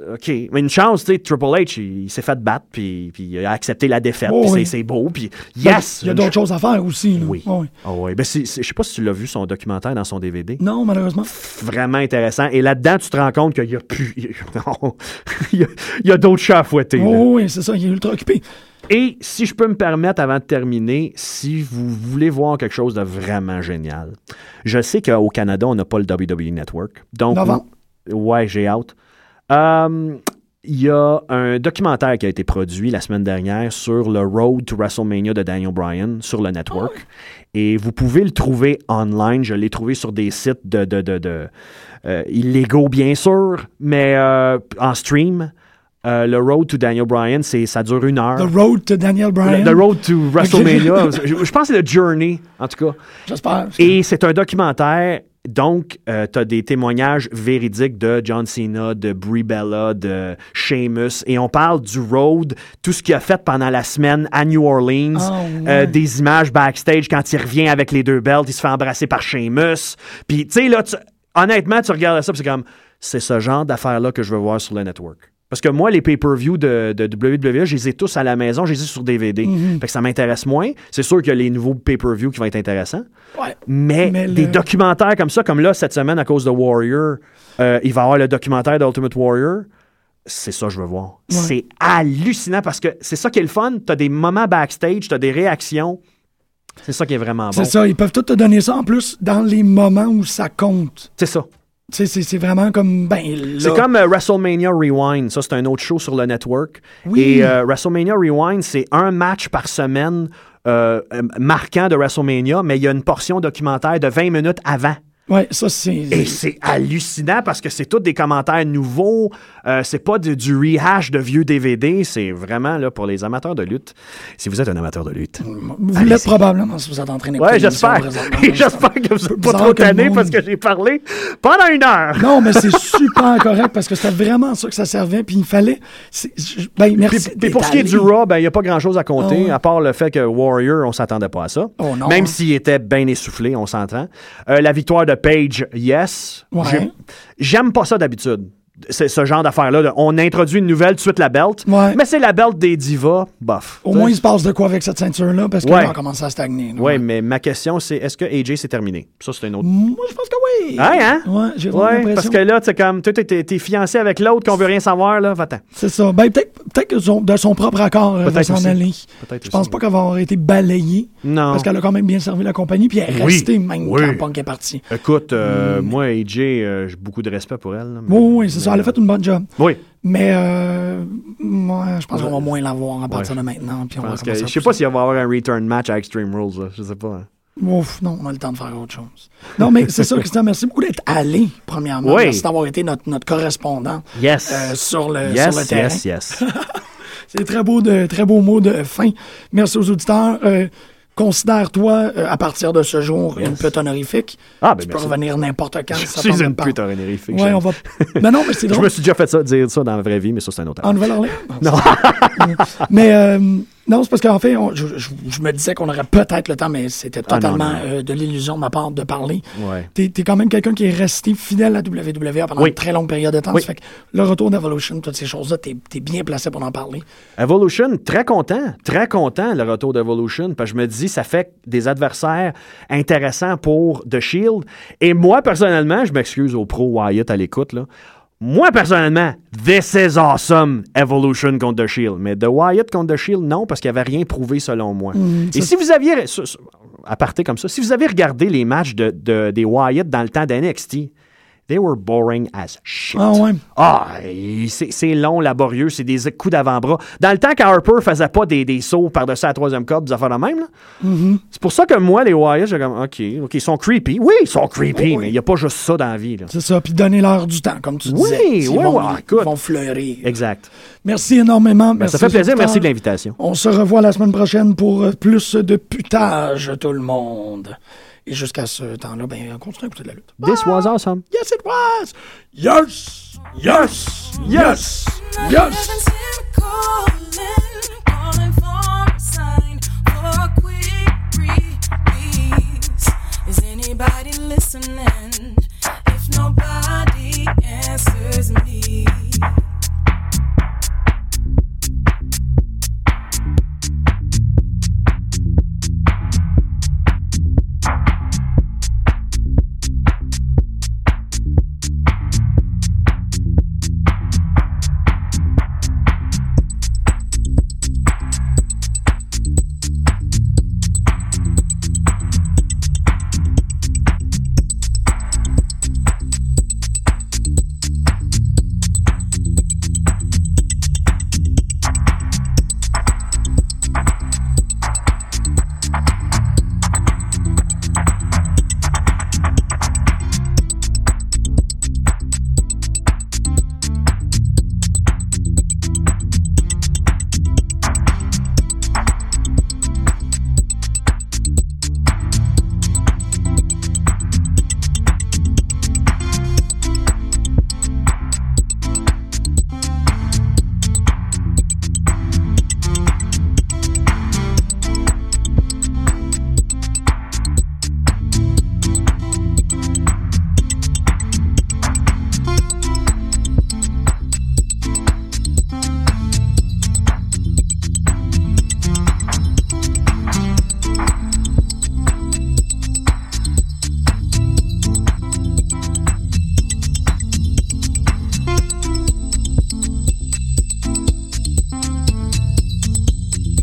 euh, OK. Mais une chance, tu sais, Triple H, il, il s'est fait battre, puis, puis il a accepté la défaite, Oh puis oui. c'est- beau, puis yes! Il y a d'autres ch- choses à faire aussi. là. Oui. Oh, oui. Ah. Ben, je sais pas si tu l'as vu, son documentaire dans son DVD. Non, malheureusement. Vraiment intéressant. Et là-dedans, tu te rends compte qu'il y a plus... il y a- non. il y a, il y a d'autres chats à fouetter. Oh, oui, c'est ça, il est ultra occupé. Et si je peux me permettre, avant de terminer, si vous voulez voir quelque chose de vraiment génial, je sais qu'au Canada, on n'a pas le WWE Network. Donc, Novembre. Ouais, j'ai hâte. Euh, Il y a un documentaire qui a été produit la semaine dernière sur le Road to WrestleMania de Daniel Bryan sur le network. Et vous pouvez le trouver online. Je l'ai trouvé sur des sites de, de, de, de, euh, illégaux, bien sûr, mais euh, en stream. Euh, le Road to Daniel Bryan, c'est, ça dure une heure. The Road to Daniel Bryan? The Road to WrestleMania. je, je pense que c'est le Journey, en tout cas. J'espère. Et c'est un documentaire. Donc, tu as des témoignages véridiques de John Cena, de Brie Bella, de Sheamus. Et on parle du road, tout ce qu'il a fait pendant la semaine à New Orleans. Ah. Euh, des images backstage quand il revient avec les deux belts, il se fait embrasser par Sheamus. Puis, tu sais, là, tu- honnêtement, tu regardes ça, c'est comme, c'est ce genre d'affaires-là que je veux voir sur le network. Parce que moi, les pay-per-view de, de WWE, je les ai tous à la maison, je les ai sur DVD. Mhm. Fait que ça m'intéresse moins. C'est sûr qu'il y a les nouveaux pay-per-view qui vont être intéressants. Ouais. Mais, Mais des le- documentaires comme ça, comme là, cette semaine, à cause de Warrior, euh, il va y avoir le documentaire d'Ultimate Warrior. C'est ça que je veux voir. C'est hallucinant parce que c'est ça qui est le fun. Tu as des moments backstage, tu as des réactions. C'est ça qui est vraiment bon. C'est ça, ils peuvent tout te donner ça en plus dans les moments où ça compte. C'est ça. C'est vraiment comme, ben, C'est comme euh, WrestleMania Rewind. Ça, c'est un autre show sur le network. Oui. Et euh, WrestleMania Rewind, c'est un match par semaine euh, marquant de WrestleMania, mais il y a une portion documentaire de 20 minutes avant. Ouais, ça, c'est. Et c'est hallucinant parce que c'est tous des commentaires nouveaux. Euh, c'est pas du, du rehash de vieux DVD. C'est vraiment là pour les amateurs de lutte. Si vous êtes un amateur de lutte. Vous l'êtes probablement si vous êtes en train. Ouais, j'espère. j'espère que vous n'êtes pas trop tanné parce que j'ai parlé pendant une heure. Non, mais c'est super correct parce que c'était vraiment ça que ça servait. Puis il fallait. Ben, merci. puis pour ce qui est du. Raw, ben, il n'y a pas grand-chose à compter, Ah à part le fait que Warrior, on s'attendait pas à ça. Oh non. Même s'il était bien essoufflé, on s'entend. Euh, la victoire de Page, yes. Ouais. J'aime pas ça d'habitude. C'est ce genre d'affaire-là. on introduit une nouvelle, tout de suite la belt. Ouais. Mais c'est la belt des divas, bof. Au moins, il se passe de quoi avec cette ceinture-là parce que Ouais. là, on commence à stagner. Oui, mais ma question, c'est est-ce que AJ c'est terminé? Ça, c'est une autre. Moi, je pense que oui. Hein? Ouais, j'ai Ouais, parce que là, tu comme, toi, t'es- fiancé avec l'autre qu'on veut rien savoir, là, va-t'en. C'est ça. Ben, peut-être peut que son- de son propre accord, elle va Peut-être s'en aller. Je pense aussi, pas qu'elle va avoir été balayée. Non. Parce qu'elle a quand même bien servi la compagnie, puis elle est Oui. restée même Oui. quand Punk est parti. Écoute, euh, moi, AJ, euh, j'ai beaucoup de respect pour elle. là, mais- Oui, oui, c'est ça. Elle a fait une bonne job. Oui. Mais euh, moi, je pense qu'on va moins la voir à partir Ouais. de maintenant. Puis on Je va que- sais pas s'il va y avoir un return match à Extreme Rules. là. Je sais pas. Ouf, non, on a le temps de faire autre chose. Non, mais c'est ça, Christian. Merci beaucoup d'être allé, premièrement. Oui. Merci d'avoir été notre, notre correspondant Yes. euh, sur, le, yes, sur le terrain. yes, yes. C'est très beau, de, très beau mot de fin. Merci aux auditeurs. Euh, Considère-toi, euh, à partir de ce jour, une pute honorifique. Ah, ben tu peux revenir n'importe quand. Je ça suis une pute honorifique. Ouais, on va. Mais non, mais c'est Je drôle. me suis déjà fait ça, dire ça dans la vraie vie, mais ça, c'est un autre En. Nouvelle-Orléans? Non. mais euh, non, c'est parce qu'en fait, on- je, je- je me disais qu'on aurait peut-être le temps, mais c'était Ah, non, totalement non. euh, de l'illusion de ma part de parler. Ouais. T'es es quand même quelqu'un qui est resté fidèle à WWE pendant Oui. une très longue période de temps. Oui. Ça fait que le retour d'Evolution, toutes ces choses-là, t'es es bien placé pour en parler. Evolution, très content, très content le retour d'Evolution, parce que je me dis, ça fait des adversaires intéressants pour The Shield. Et moi, personnellement, je m'excuse aux pros Wyatt à l'écoute, là. Moi, personnellement, this is awesome, Evolution contre The Shield. Mais The Wyatt contre The Shield, non, parce qu'il n'y avait rien prouvé selon moi. Et si vous aviez, à partir comme ça, si vous avez regardé les matchs de, de- des Wyatt dans le temps d'NXT, they were boring as shit. Ah ouais? Ah, c'est long, laborieux, c'est des coups d'avant-bras. Dans le temps qu'Harper faisait pas des, des sauts par-dessus la troisième corde, des affaires de même, là. Mm-hmm. c'est pour ça que moi, les Wyatt, j'ai comme, OK, OK, ils sont creepy. Oui, ils sont creepy, Oui. mais il n'y a pas juste ça dans la vie, là. C'est ça. Puis donner leur du temps, comme tu Oui, disais. oui, Ils vont, oui, ils vont fleurir. Exact. Merci énormément. Ben, Merci ça fait plaisir, merci de l'invitation. On se revoit la semaine prochaine pour euh, plus de putage, tout le monde. Et jusqu'à ce temps-là, ben, on continue à écouter de la lutte. This was ah! awesome. Yes, it was. Yes, yes, yes, yes. listening? If nobody answers me.